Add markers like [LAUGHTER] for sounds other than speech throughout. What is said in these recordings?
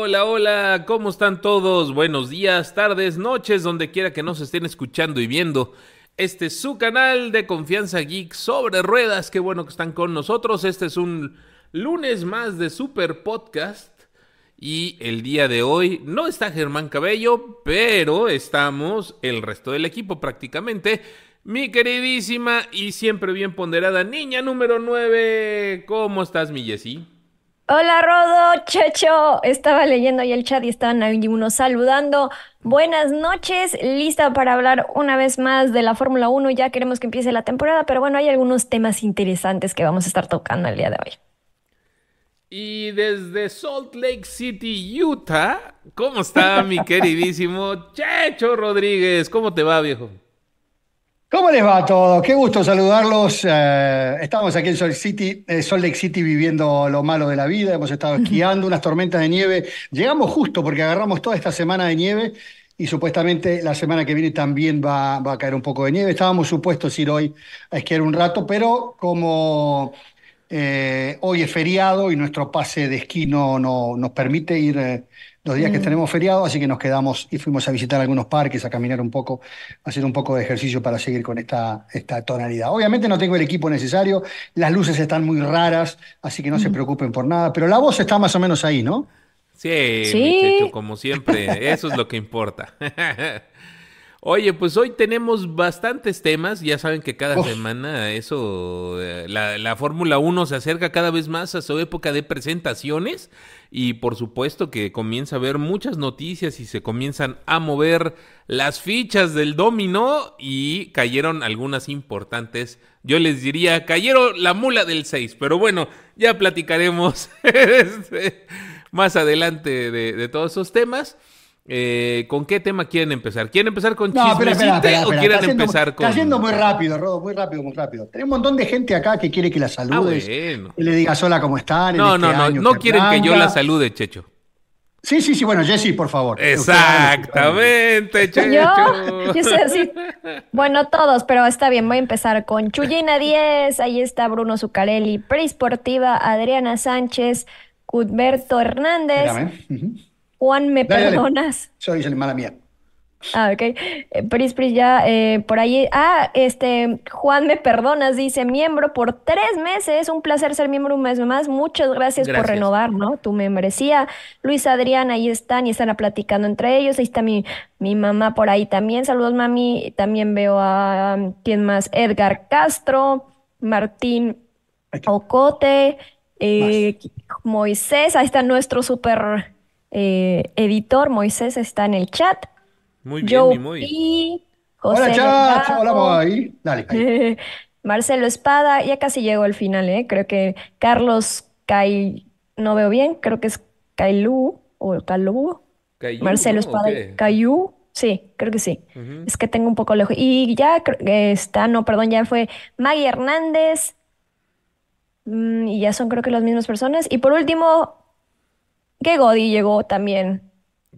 Hola, hola, ¿cómo están todos? Buenos días, tardes, noches, donde quiera que nos estén escuchando y viendo. Este es su canal de Confianza Geek sobre ruedas. Qué bueno que están con nosotros. Este es un lunes más de Super Podcast. Y el día de hoy no está Germán Cabello, pero estamos el resto del equipo prácticamente. Mi queridísima y siempre bien ponderada niña número 9. ¿Cómo estás, mi Jessie? Hola Rodo, Checho. Estaba leyendo ahí el chat y estaban ahí unos saludando. Buenas noches, lista para hablar una vez más de la Fórmula 1. Ya queremos que empiece la temporada, pero bueno, hay algunos temas interesantes que vamos a estar tocando el día de hoy. Y desde Salt Lake City, Utah, ¿cómo está mi queridísimo Checho Rodríguez? ¿Cómo te va, viejo? ¿Cómo les va a todos? Qué gusto saludarlos. Eh, estamos aquí en Salt, City, eh, Salt Lake City viviendo lo malo de la vida. Hemos estado esquiando, unas tormentas de nieve. Llegamos justo porque agarramos toda esta semana de nieve y supuestamente la semana que viene también va, va a caer un poco de nieve. Estábamos supuestos ir hoy a esquiar un rato, pero como eh, hoy es feriado y nuestro pase de esquí no, no nos permite ir eh, los días que tenemos feriado, así que nos quedamos y fuimos a visitar algunos parques, a caminar un poco, a hacer un poco de ejercicio para seguir con esta, esta tonalidad. Obviamente no tengo el equipo necesario, las luces están muy raras, así que no se preocupen por nada, pero la voz está más o menos ahí, ¿no? Sí, Sí. muchacho, como siempre, eso es lo que importa. [LAUGHS] Oye, pues hoy tenemos bastantes temas. Ya saben que cada semana eso, eh, la, la Fórmula 1 se acerca cada vez más a su época de presentaciones y por supuesto que comienza a haber muchas noticias y se comienzan a mover las fichas del dominó y cayeron algunas importantes. Yo les diría, cayeron la mula del 6, pero bueno, ya platicaremos [LAUGHS] este, más adelante de, de todos esos temas. Eh, ¿Con qué tema quieren empezar? ¿Quieren empezar con No, espera, chismecite espera, espera, o quieren empezar con...? Está yendo muy rápido, Rodo, muy rápido, muy rápido. Tenemos un montón de gente acá que quiere que la saludes, Ah, bueno. que le digas hola, ¿cómo están? en No, este no, no, año no quieren que yo la salude, Checho. Sí, sí, sí, bueno, Jessy, por favor. Exactamente, Checho. Yo, yo sé así. Bueno, todos, pero está bien. Voy a empezar con Chuyina 10. Ahí está Bruno Zucarelli, Presportiva, Adriana Sánchez, Cudberto Hernández. Espérame. Juan, ¿me Dale, perdonas? Soy soy mala mía. Ah, ok. Eh, Pris, Pris, ya eh, por ahí. Ah, este, Juan, me perdonas, dice, miembro por tres meses. Un placer ser miembro un mes más. Muchas gracias, por renovar, ¿no? Tu membresía. Luis Adrián, ahí están y están platicando entre ellos. Ahí está mi, mi mamá por ahí también. Saludos, mami. También veo a, um, ¿quién más? Edgar Castro, Martín. Ocote, eh, Moisés. Ahí está nuestro super eh, editor. Moisés está en el chat. Muy bien, Joe mi muy. P, José Hola, chat. Hola. Dale, ahí. [LAUGHS] Marcelo Espada, ya casi llegó al final, ¿eh? Creo que Carlos Cay, no veo bien, creo que es Cailú o Calú, Cayú, Marcelo ¿no? ¿O Espada? Cayú, sí, creo que sí. Es que tengo un poco lejos. Y ya está, no, perdón, ya fue Maggie Hernández, mm, y ya son creo que las mismas personas. Y por último, que Godi llegó también.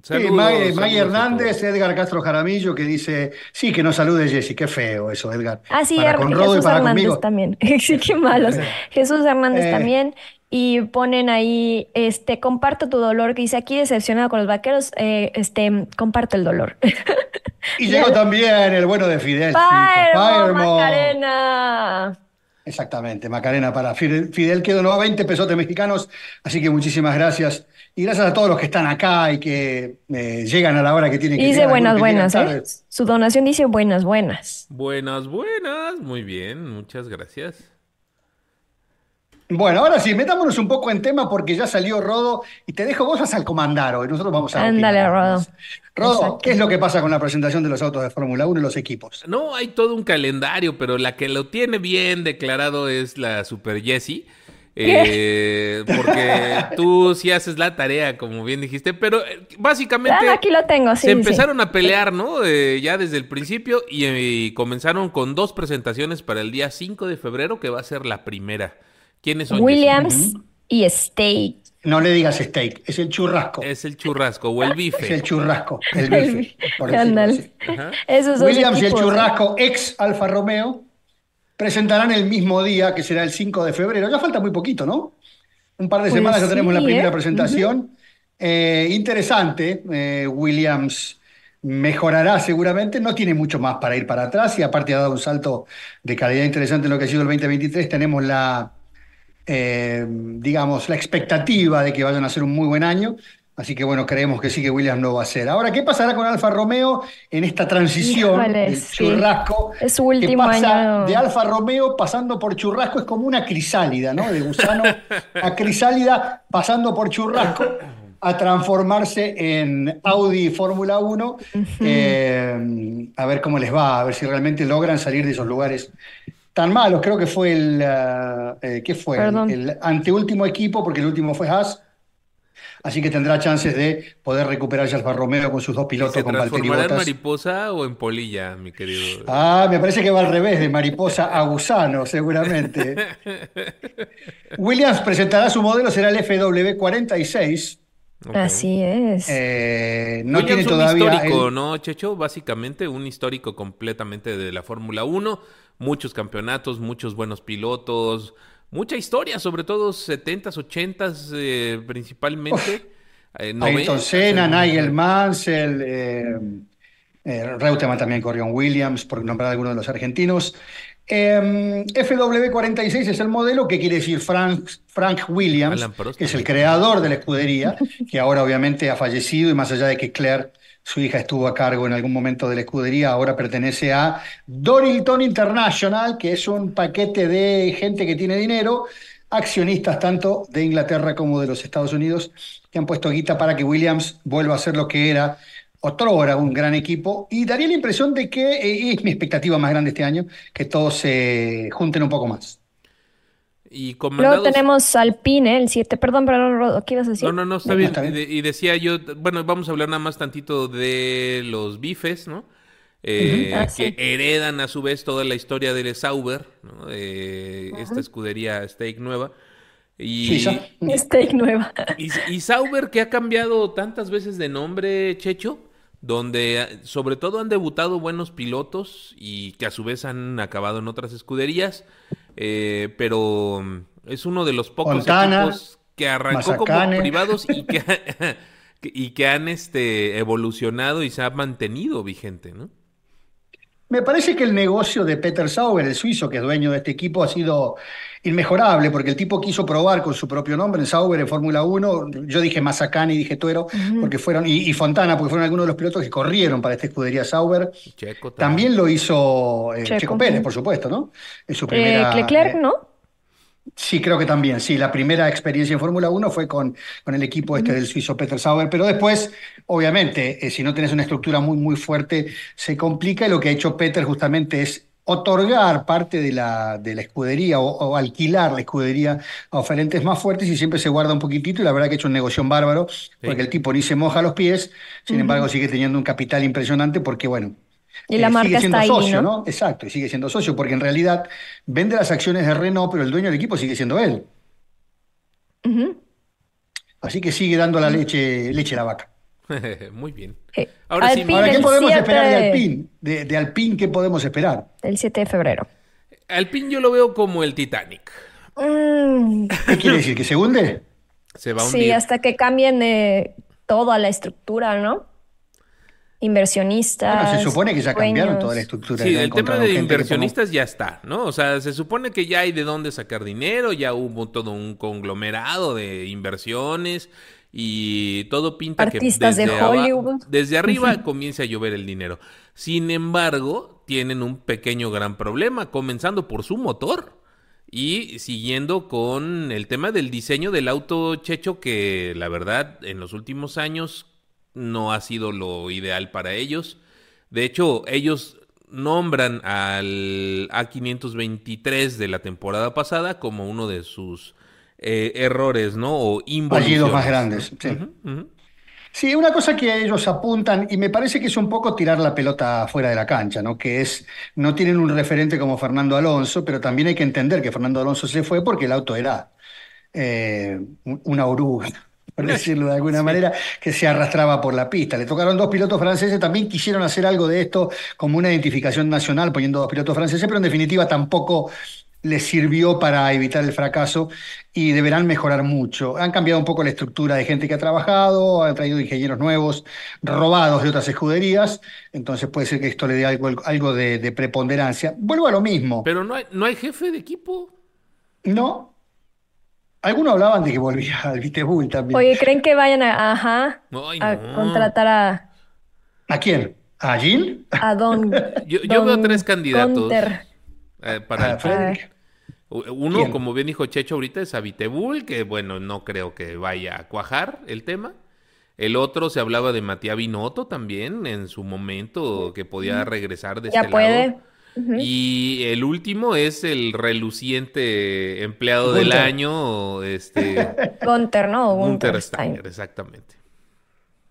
Sí, Saludos, Maggie, saludos Maggie a Hernández. Edgar Castro Jaramillo, que dice, sí, que no salude Jessy, qué feo eso, Edgar. Ah, sí, Para Her- con Rodo y Jesús para Hernández conmigo. también. [LAUGHS] Sí, qué malos. [LAUGHS] Jesús Hernández Eh. también. Y ponen ahí, este, comparto tu dolor, que dice aquí decepcionado con los vaqueros, eh, este, comparto el dolor. Y [LAUGHS] llegó también el bueno de Fidel. Palermo. Macarena. Exactamente, Macarena para Fidel, Fidel quedó nueva 20 pesotes mexicanos, así que muchísimas gracias. Y gracias a todos los que están acá y que eh, llegan a la hora que tienen que Y dice llegar, buenas, que buenas, ¿eh? Su donación dice buenas, buenas. Buenas, buenas. Muy bien, muchas gracias. Bueno, ahora sí, metámonos un poco en tema porque ya salió Rodo y te dejo vos vas al comandar hoy. Nosotros vamos a Ándale. Rodo. Rodo, Exacto. ¿qué es lo que pasa con la presentación de los autos de Fórmula 1 y los equipos? No, hay todo un calendario, pero la que lo tiene bien declarado es la Super Jessie. Eh, porque tú sí haces la tarea, como bien dijiste, pero eh, básicamente Ah, aquí lo tengo, sí, se sí, empezaron a pelear, ¿no? Eh, ya desde el principio y, y comenzaron con dos presentaciones para el día 5 de febrero, que va a ser la primera. ¿Quiénes son? Williams y State. No le digas steak, es el churrasco. Es el churrasco o el Es [LAUGHS] bife. el churrasco, el bife. por decirlo Ándale. así. Ajá. Esos dos Williams y el churrasco ex Alfa Romeo presentarán el mismo día, que será el 5 de febrero. Ya falta muy poquito, ¿no? Un par de Pues semanas ya tenemos la sí, primera ¿eh? presentación. Eh, interesante, eh, Williams mejorará seguramente, no tiene mucho más para ir para atrás y aparte ha dado un salto de calidad interesante en lo que ha sido el 2023. Tenemos la, eh, digamos, la expectativa de que vayan a ser un muy buen año. Así que bueno, creemos que sí que Williams lo va a hacer. Ahora, ¿qué pasará con Alfa Romeo en esta transición Híjole, del sí. churrasco? Es su que último pasa año. de Alfa Romeo pasando por churrasco es como una crisálida, ¿no? De gusano a crisálida pasando por churrasco a transformarse en Audi Fórmula 1. Eh, a ver cómo les va, a ver si realmente logran salir de esos lugares tan malos. Creo que fue el, ah, eh, ¿qué fue? Perdón. El, anteúltimo equipo, porque el último fue Haas. Así que tendrá chances de poder recuperarse Alfa Romeo con sus dos ¿Y pilotos, ¿Se con Valtteri en mariposa o en polilla, mi querido? Ah, me parece que va al revés, de mariposa a gusano, seguramente. [LAUGHS] Williams presentará su modelo, será el FW46. Ok. Así es. Eh, no Williams tiene un todavía. histórico, el- ¿no, Checho? Básicamente un histórico completamente de la Fórmula 1. Muchos campeonatos, muchos buenos pilotos, mucha historia, sobre todo 70s, 80s eh, principalmente. eh, Ayrton 90s, Senna, Nigel Mansell, eh, eh, Reutemann también corrió en Williams, por nombrar algunos de los argentinos. Eh, FW46 es el modelo que quiere decir Frank, Frank Williams, que es el creador de la escudería, que ahora obviamente ha fallecido y más allá de que Claire, su hija, estuvo a cargo en algún momento de la escudería, ahora pertenece a Dorilton International, que es un paquete de gente que tiene dinero, accionistas tanto de Inglaterra como de los Estados Unidos, que han puesto guita para que Williams vuelva a ser lo que era otrora un gran equipo y daría la impresión de que eh, es mi expectativa más grande este año, que todos se junten un poco más. Y Luego comandados... tenemos Alpine, el 7. Perdón, perdón, Rodo, ¿qué ibas a decir? No, no, no, está No, bien. está bien. Y, de- y decía yo, bueno, vamos a hablar nada más tantito de los bifes, ¿no? Eh, Ah, que sí. heredan a su vez toda la historia de Sauber, ¿no? Eh, Esta escudería Stake nueva. Y, Suiza. Steak nueva. y, y Sauber que ha cambiado tantas veces de nombre, Checho, donde eh, sobre todo han debutado buenos pilotos y que a su vez han acabado en otras escuderías, eh, pero mm, es uno de los pocos equipos que arrancó como privados y que, [LAUGHS] [LAUGHS] que- y que han este, evolucionado y se ha mantenido vigente, ¿no? Me parece que el negocio de Peter Sauber, el suizo que es dueño de este equipo, ha sido inmejorable, porque el tipo quiso probar con su propio nombre en Sauber en Fórmula 1. Yo dije Mazacane y dije Tuero, porque fueron, y, y Fontana, porque fueron algunos de los pilotos que corrieron para esta escudería Sauber. Checo También lo hizo eh, Checo. Checo Pérez, por supuesto, ¿no? En su Eh, primera. Leclerc, eh, ¿no? Sí, creo que también, sí. La primera experiencia en Fórmula 1 fue con, con el equipo este del suizo Peter Sauber, pero después, obviamente, eh, si no tenés una estructura muy, muy fuerte, se complica y lo que ha hecho Peter justamente es otorgar parte de la, de la escudería o, o alquilar la escudería a oferentes más fuertes y siempre se guarda un poquitito y la verdad que ha hecho un negocio bárbaro porque el tipo ni se moja los pies, sin embargo sigue teniendo un capital impresionante porque, bueno, Y la eh, marca sigue siendo está ahí, socio, ¿no? Exacto, y sigue siendo socio, porque en realidad vende las acciones de Renault, pero el dueño del equipo sigue siendo él. Así que sigue dando la leche, leche a la vaca. [LAUGHS] Muy bien. Eh, Ahora sí, Ahora, ¿qué podemos 7 esperar de Alpine? De, de Alpine, ¿qué podemos esperar? El 7 de febrero. Alpine yo lo veo como el Titanic. Mm, ¿Qué quiere decir? ¿Que se hunde? Se va a sí, hundir. hasta que cambien eh, toda la estructura, ¿no? Inversionistas. Bueno, se supone que ya cambiaron toda la estructura. Sí, ya el tema de inversionistas ya está, ¿no? O sea, se supone que ya hay de dónde sacar dinero, ya hubo todo un conglomerado de inversiones y todo pinta Artistas que de desde, aba- Hollywood. desde arriba comienza a llover el dinero. Sin embargo, tienen un pequeño gran problema, comenzando por su motor y siguiendo con el tema del diseño del auto checho que la verdad en los últimos años no ha sido lo ideal para ellos. De hecho, ellos nombran al A523 de la temporada pasada como uno de sus eh, errores, ¿no? O involuciones. más grandes, sí. Sí, una cosa que ellos apuntan, y me parece que es un poco tirar la pelota fuera de la cancha, ¿no? Que es, no tienen un referente como Fernando Alonso, pero también hay que entender que Fernando Alonso se fue porque el auto era eh, un- una oruga, por decirlo de alguna manera, que se arrastraba por la pista. Le tocaron dos pilotos franceses, también quisieron hacer algo de esto como una identificación nacional, poniendo dos pilotos franceses, pero en definitiva tampoco les sirvió para evitar el fracaso y deberán mejorar mucho. Han cambiado un poco la estructura de gente que ha trabajado, han traído ingenieros nuevos, robados de otras escuderías, entonces puede ser que esto le dé algo, algo de, preponderancia. Vuelvo a lo mismo. Pero no hay, no hay jefe de equipo. No. Algunos hablaban de que volvía al Vitebul también. Oye, ¿creen que vayan a, ajá, a contratar a... ¿A quién? ¿A Jean? A Don. [LAUGHS] yo, veo tres candidatos. Eh, para Uno, como bien dijo Checho ahorita, es Abitebul, que bueno, no creo que vaya a cuajar el tema. El otro se hablaba de Matías Binotto también en su momento, que podía regresar de ya este puede. Y el último es el reluciente empleado del año, este [LAUGHS] Gunter, ¿no? Gunter Steiner, exactamente.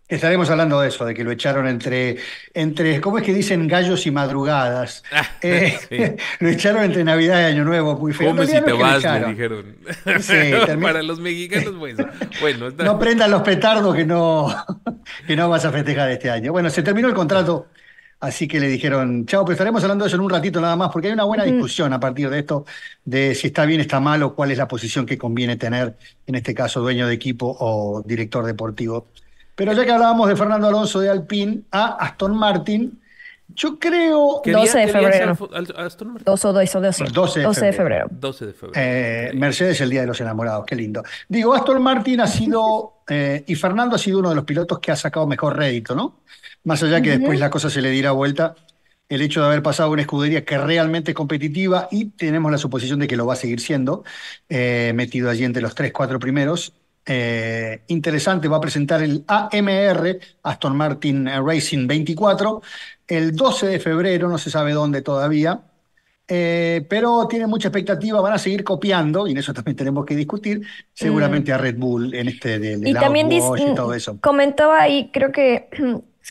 Estaremos hablando de eso, de que lo echaron entre, entre ¿cómo es que dicen gallos y madrugadas? [LAUGHS] Ah, eh, [LAUGHS] lo echaron entre Navidad y Año Nuevo, muy feo. Come si te vas, le dijeron. Para los mexicanos, bueno. bueno No prendan los petardos que no, que no vas a festejar este año. Bueno, se terminó el contrato, así que le dijeron, chao, pero estaremos hablando de eso en un ratito nada más, porque hay una buena discusión a partir de esto, de si está bien, está mal, o cuál es la posición que conviene tener, en este caso, dueño de equipo o director deportivo. Pero ya que hablábamos de Fernando Alonso de Alpine a Aston Martin, yo creo... 12 de febrero. 12 o 12, 12, 12 de febrero. 12 de febrero. Eh, Mercedes, el Día de los Enamorados, qué lindo. Digo, Aston Martin ha sido, [LAUGHS] eh, y Fernando ha sido uno de los pilotos que ha sacado mejor rédito, ¿no? Más allá que después la cosa se le diera vuelta, el hecho de haber pasado una escudería que realmente es competitiva y tenemos la suposición de que lo va a seguir siendo, eh, metido allí entre los 3, 4 primeros, eh, interesante, va a presentar el AMR, Aston Martin Racing 24, el 12 de febrero, no se sabe dónde todavía, eh, pero tiene mucha expectativa, van a seguir copiando, y en eso también tenemos que discutir, seguramente a Red Bull en este de, y también y todo eso. Comentaba ahí, creo que,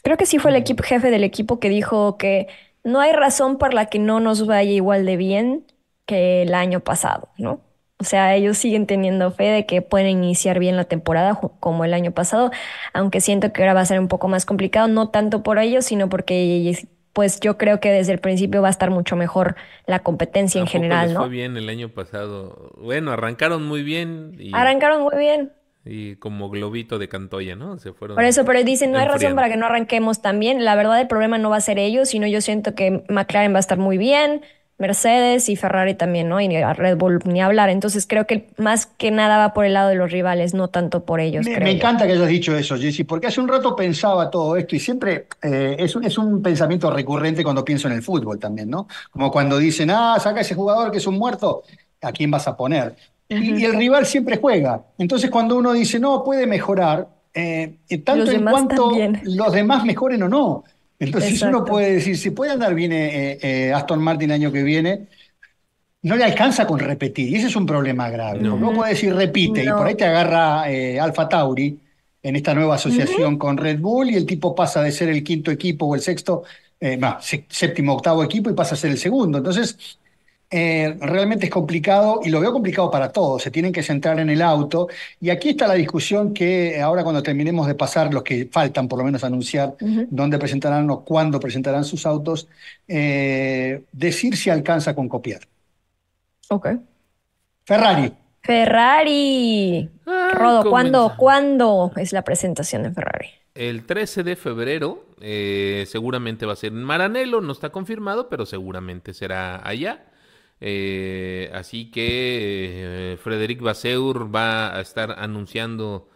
creo que sí fue el equipo jefe del equipo que dijo que no hay razón por la que no nos vaya igual de bien que el año pasado, ¿no? O sea, ellos siguen teniendo fe de que pueden iniciar bien la temporada como el año pasado, aunque siento que ahora va a ser un poco más complicado, no tanto por ellos, sino porque pues yo creo que desde el principio va a estar mucho mejor la competencia en general, ¿no? Fue bien el año pasado. Bueno, arrancaron muy bien. Y, arrancaron muy bien. Y como globito de Cantoya, ¿no? Se fueron. Por eso, pero dicen, no hay razón para que no arranquemos tan bien. La verdad, el problema no va a ser ellos, sino yo siento que McLaren va a estar muy bien. Mercedes y Ferrari también, ¿no? Y a Red Bull ni hablar. Entonces creo que más que nada va por el lado de los rivales, no tanto por ellos. Me, encanta que hayas dicho eso, Jessy, porque hace un rato pensaba todo esto y siempre eh, es, un, es un pensamiento recurrente cuando pienso en el fútbol también, ¿no? Como cuando dicen, ah, saca ese jugador que es un muerto, ¿a quién vas a poner? Y, el rival siempre juega. Entonces cuando uno dice, no, puede mejorar, eh, tanto en cuanto los demás mejoren o no. Entonces uno puede decir, si puede andar bien eh, eh, Aston Martin el año que viene, no le alcanza con repetir. Y ese es un problema grave. No, uno puede decir repite y por ahí te agarra eh, Alfa Tauri en esta nueva asociación con Red Bull y el tipo pasa de ser el quinto equipo o el sexto, séptimo, octavo equipo y pasa a ser el segundo. Entonces, eh, realmente es complicado y lo veo complicado para todos. Se tienen que centrar en el auto. Y aquí está la discusión que ahora cuando terminemos de pasar, los que faltan por lo menos anunciar dónde presentarán o cuándo presentarán sus autos, eh, decir si alcanza con copiar. Ok. Ferrari. Ferrari. Ah, Rodo, ¿cuándo, ¿cuándo es la presentación de Ferrari? El 13 de febrero, eh, seguramente va a ser en Maranello, no está confirmado, pero seguramente será allá. Eh, así que eh, Frederic Vasseur va a estar anunciando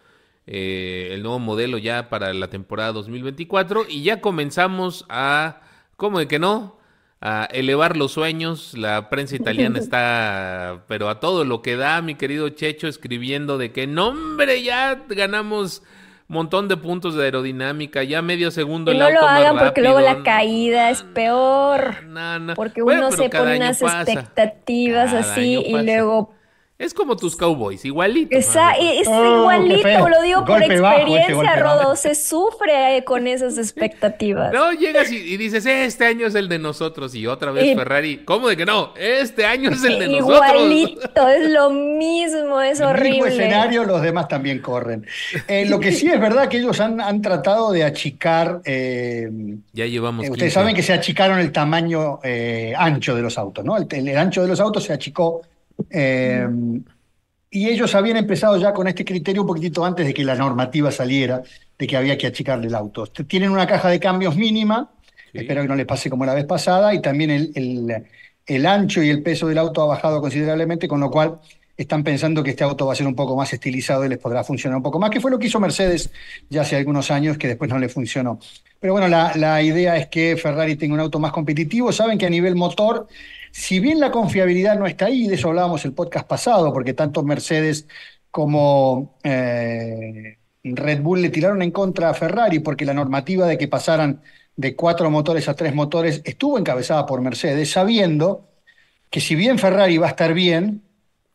eh, el nuevo modelo ya para la temporada 2024 y ya comenzamos a, ¿cómo de que no? A elevar los sueños. La prensa italiana [LAUGHS] está, pero a todo lo que da, mi querido Checho, escribiendo de que, no, hombre, ya ganamos montón de puntos de aerodinámica, ya medio segundo el no lo hagan porque luego la caída es peor. Porque uno se pone unas expectativas así y luego Es como tus cowboys, igualito. Esa- es Oh, igualito, lo digo por Golpe experiencia. Rodo. Se sufre con esas expectativas. No, llegas y, y dices, este año es el de nosotros. Y otra vez Y- Ferrari, ¿cómo de que no? Este año es el de nosotros. Igualito, es lo mismo, es El mismo horrible. escenario, los demás también corren. Eh, lo que sí es verdad que ellos han, han tratado de achicar. eh, Ya llevamos eh, 15. ustedes saben que se achicaron el tamaño eh, ancho de los autos, ¿no? El, el ancho de los autos se achicó. Eh, y ellos habían empezado ya con este criterio un poquitito antes de que la normativa saliera, de que había que achicarle el auto. Tienen una caja de cambios mínima, Sí. espero que no les pase como la vez pasada, y también el, el- el ancho y el peso del auto ha bajado considerablemente, con lo cual están pensando que este auto va a ser un poco más estilizado y les podrá funcionar un poco más, que fue lo que hizo Mercedes ya hace algunos años, que después no le funcionó. Pero bueno, la, la idea es que Ferrari tenga un auto más competitivo. Saben que a nivel motor, si bien la confiabilidad no está ahí, de eso hablábamos el podcast pasado, porque tanto Mercedes como eh, Red Bull le tiraron en contra a Ferrari, porque la normativa de que pasaran de cuatro motores a tres motores estuvo encabezada por Mercedes, sabiendo que si bien Ferrari va a estar bien,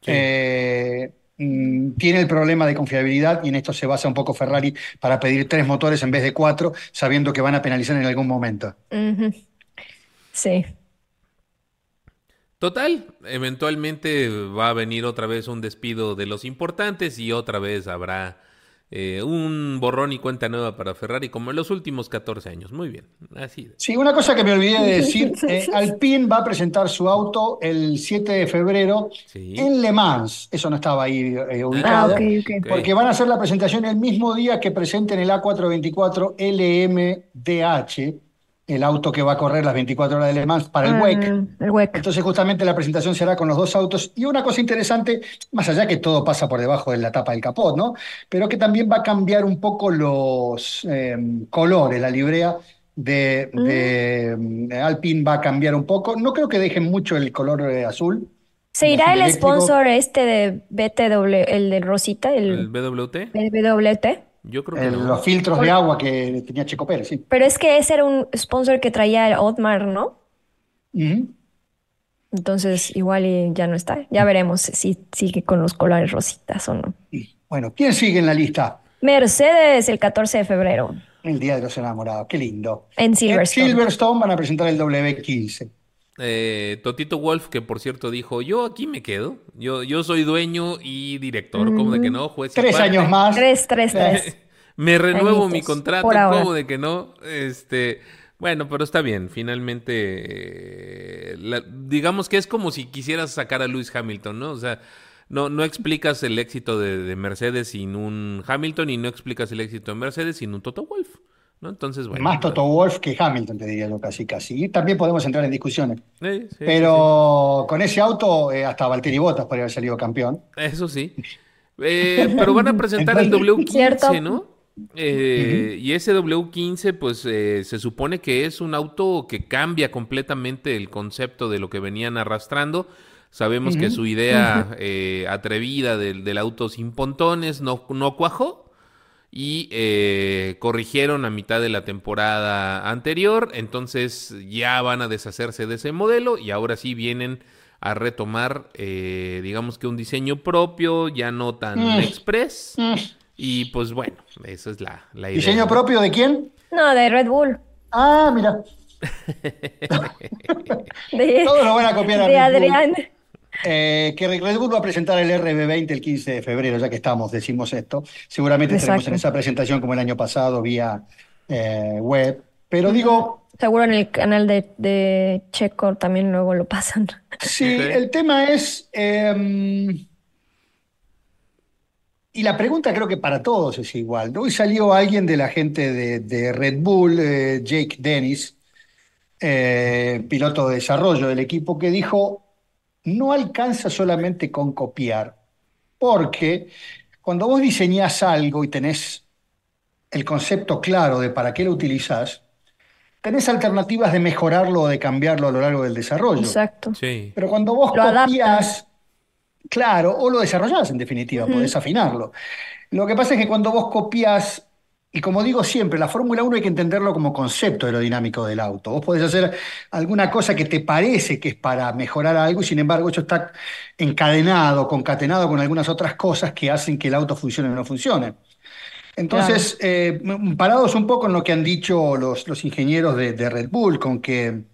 Sí. eh, mm, tiene el problema de confiabilidad y en esto se basa un poco Ferrari para pedir tres motores en vez de cuatro, sabiendo que van a penalizar en algún momento. Sí. Total, eventualmente va a venir otra vez un despido de los importantes y otra vez habrá eh, un borrón y cuenta nueva para Ferrari como en los últimos 14 años. Muy bien, así. de- Sí, una cosa que me olvidé de decir, eh, Alpine va a presentar su auto el 7 de febrero Sí. en Le Mans, eso no estaba ahí eh, Ah, ubicado, porque van a hacer la presentación el mismo día que presenten el A424 LMDH, el auto que va a correr las 24 horas de Le Mans para el Ah, WEC. el WEC. Entonces justamente la presentación se hará con los dos autos y una cosa interesante, más allá que todo pasa por debajo de la tapa del capot, ¿no? Pero que también va a cambiar un poco los eh, colores, la librea de, de, eh, Alpine va a cambiar un poco. No creo que dejen mucho el color eh, azul. ¿Se irá el eléctrico. sponsor este de BTW, el de Rosita, ¿El el BWT? BWT? Yo creo que El- no. los filtros de agua que tenía Checo Pérez, sí. Pero es que ese era un sponsor que traía el Otmar, ¿no? Entonces igual y ya no está. Ya veremos si sigue con los colores rositas o no. Bueno, ¿quién sigue en la lista? Mercedes el 14 de febrero El Día de los Enamorados, qué lindo. en En Silverstone. Silverstone van a presentar el W15. Eh, Totito Wolf, que por cierto dijo, yo aquí me quedo. Yo, yo soy dueño y director, como de que no, juez Tres años más. Tres, tres, [LAUGHS] tres. Me renuevo Añitos, mi contrato, como de que no. Este, bueno, pero está bien. Finalmente, eh, la- digamos que es como si quisieras sacar a Lewis Hamilton, ¿no? O sea, no, no explicas el éxito de, de Mercedes sin un Hamilton y no explicas el éxito de Mercedes sin un Toto Wolf, ¿no? Entonces, bueno. Más Toto Wolf que Hamilton, te diría yo casi casi. Y también podemos entrar en discusiones. Sí, Pero con ese auto, eh, hasta Valtteri Bottas podría haber salido campeón. Eso sí. Eh, pero van a presentar el [LAUGHS] W15, Cierto. ¿no? Eh, Y ese W15, pues eh, se supone que es un auto que cambia completamente el concepto de lo que venían arrastrando. Sabemos que su idea eh, atrevida del, del auto sin pontones no, no cuajó y eh, corrigieron a mitad de la temporada anterior. Entonces ya van a deshacerse de ese modelo y ahora sí vienen a retomar, eh, digamos que un diseño propio, ya no tan Mm. express. Mm. Y pues bueno, esa es la, la idea. ¿Diseño propio de quién? No, de Red Bull. Ah, mira. [LAUGHS] [LAUGHS] De, Todos lo van a copiar a de Red Bull. Eh, que Red Bull va a presentar el RB20 el 15 de febrero, ya que estamos, decimos esto. Seguramente estaremos en esa presentación como el año pasado vía eh, web. Pero digo, Seguro en el canal de, de Checo también luego lo pasan. Sí, el tema es, eh, y la pregunta creo que para todos es igual. Hoy salió alguien de la gente de, de Red Bull, eh, Jake Dennis, eh, piloto de desarrollo del equipo, que dijo, no alcanza solamente con copiar, porque cuando vos diseñás algo y tenés el concepto claro de para qué lo utilizás, tenés alternativas de mejorarlo o de cambiarlo a lo largo del desarrollo. Exacto. Sí. Pero cuando vos Lo adaptas. copias, claro, o lo desarrollás en definitiva, podés afinarlo. Lo que pasa es que cuando vos copias, Y como digo siempre, la Fórmula 1 hay que entenderlo como concepto aerodinámico del auto. Vos podés hacer alguna cosa que te parece que es para mejorar algo y sin embargo eso está encadenado, concatenado con algunas otras cosas que hacen que el auto funcione o no funcione. Entonces, eh, parados un poco en lo que han dicho los, los ingenieros de, de Red Bull, con que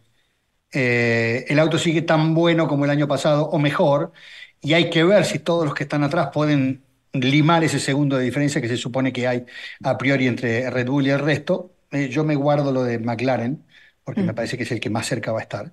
eh, el auto sigue tan bueno como el año pasado o mejor, y hay que ver si todos los que están atrás pueden limar ese segundo de diferencia que se supone que hay a priori entre Red Bull y el resto. Eh, yo me guardo lo de McLaren, porque me mm. parece que es el que más cerca va a estar.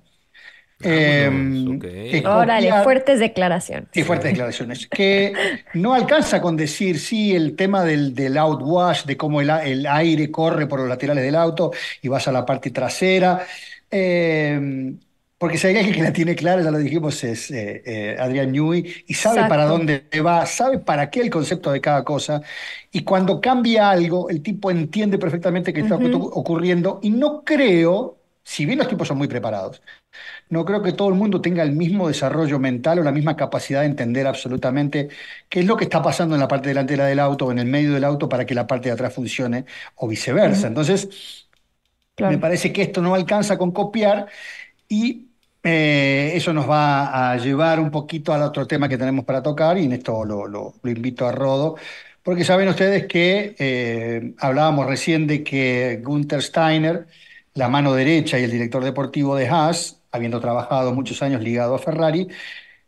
Eh, Órale, fuertes declaraciones. Sí, fuertes declaraciones. Que no alcanza con decir, sí, el tema del, del outwash, de cómo el, el, aire corre por los laterales del auto y vas a la parte trasera. Eh, porque si hay alguien que la tiene clara, ya lo dijimos, es eh, eh, Adrián Newey, y sabe para dónde va, sabe para qué el concepto de cada cosa, y cuando cambia algo, el tipo entiende perfectamente qué está ocurriendo, y no creo, si bien los tipos son muy preparados, no creo que todo el mundo tenga el mismo desarrollo mental o la misma capacidad de entender absolutamente qué es lo que está pasando en la parte delantera del auto o en el medio del auto para que la parte de atrás funcione, o viceversa. Entonces, me parece que esto no alcanza con copiar, y eh, eso nos va a llevar un poquito al otro tema que tenemos para tocar y en esto lo, invito a Rodo, porque saben ustedes que eh, hablábamos recién de que Gunther Steiner, la mano derecha y el director deportivo de Haas, habiendo trabajado muchos años ligado a Ferrari,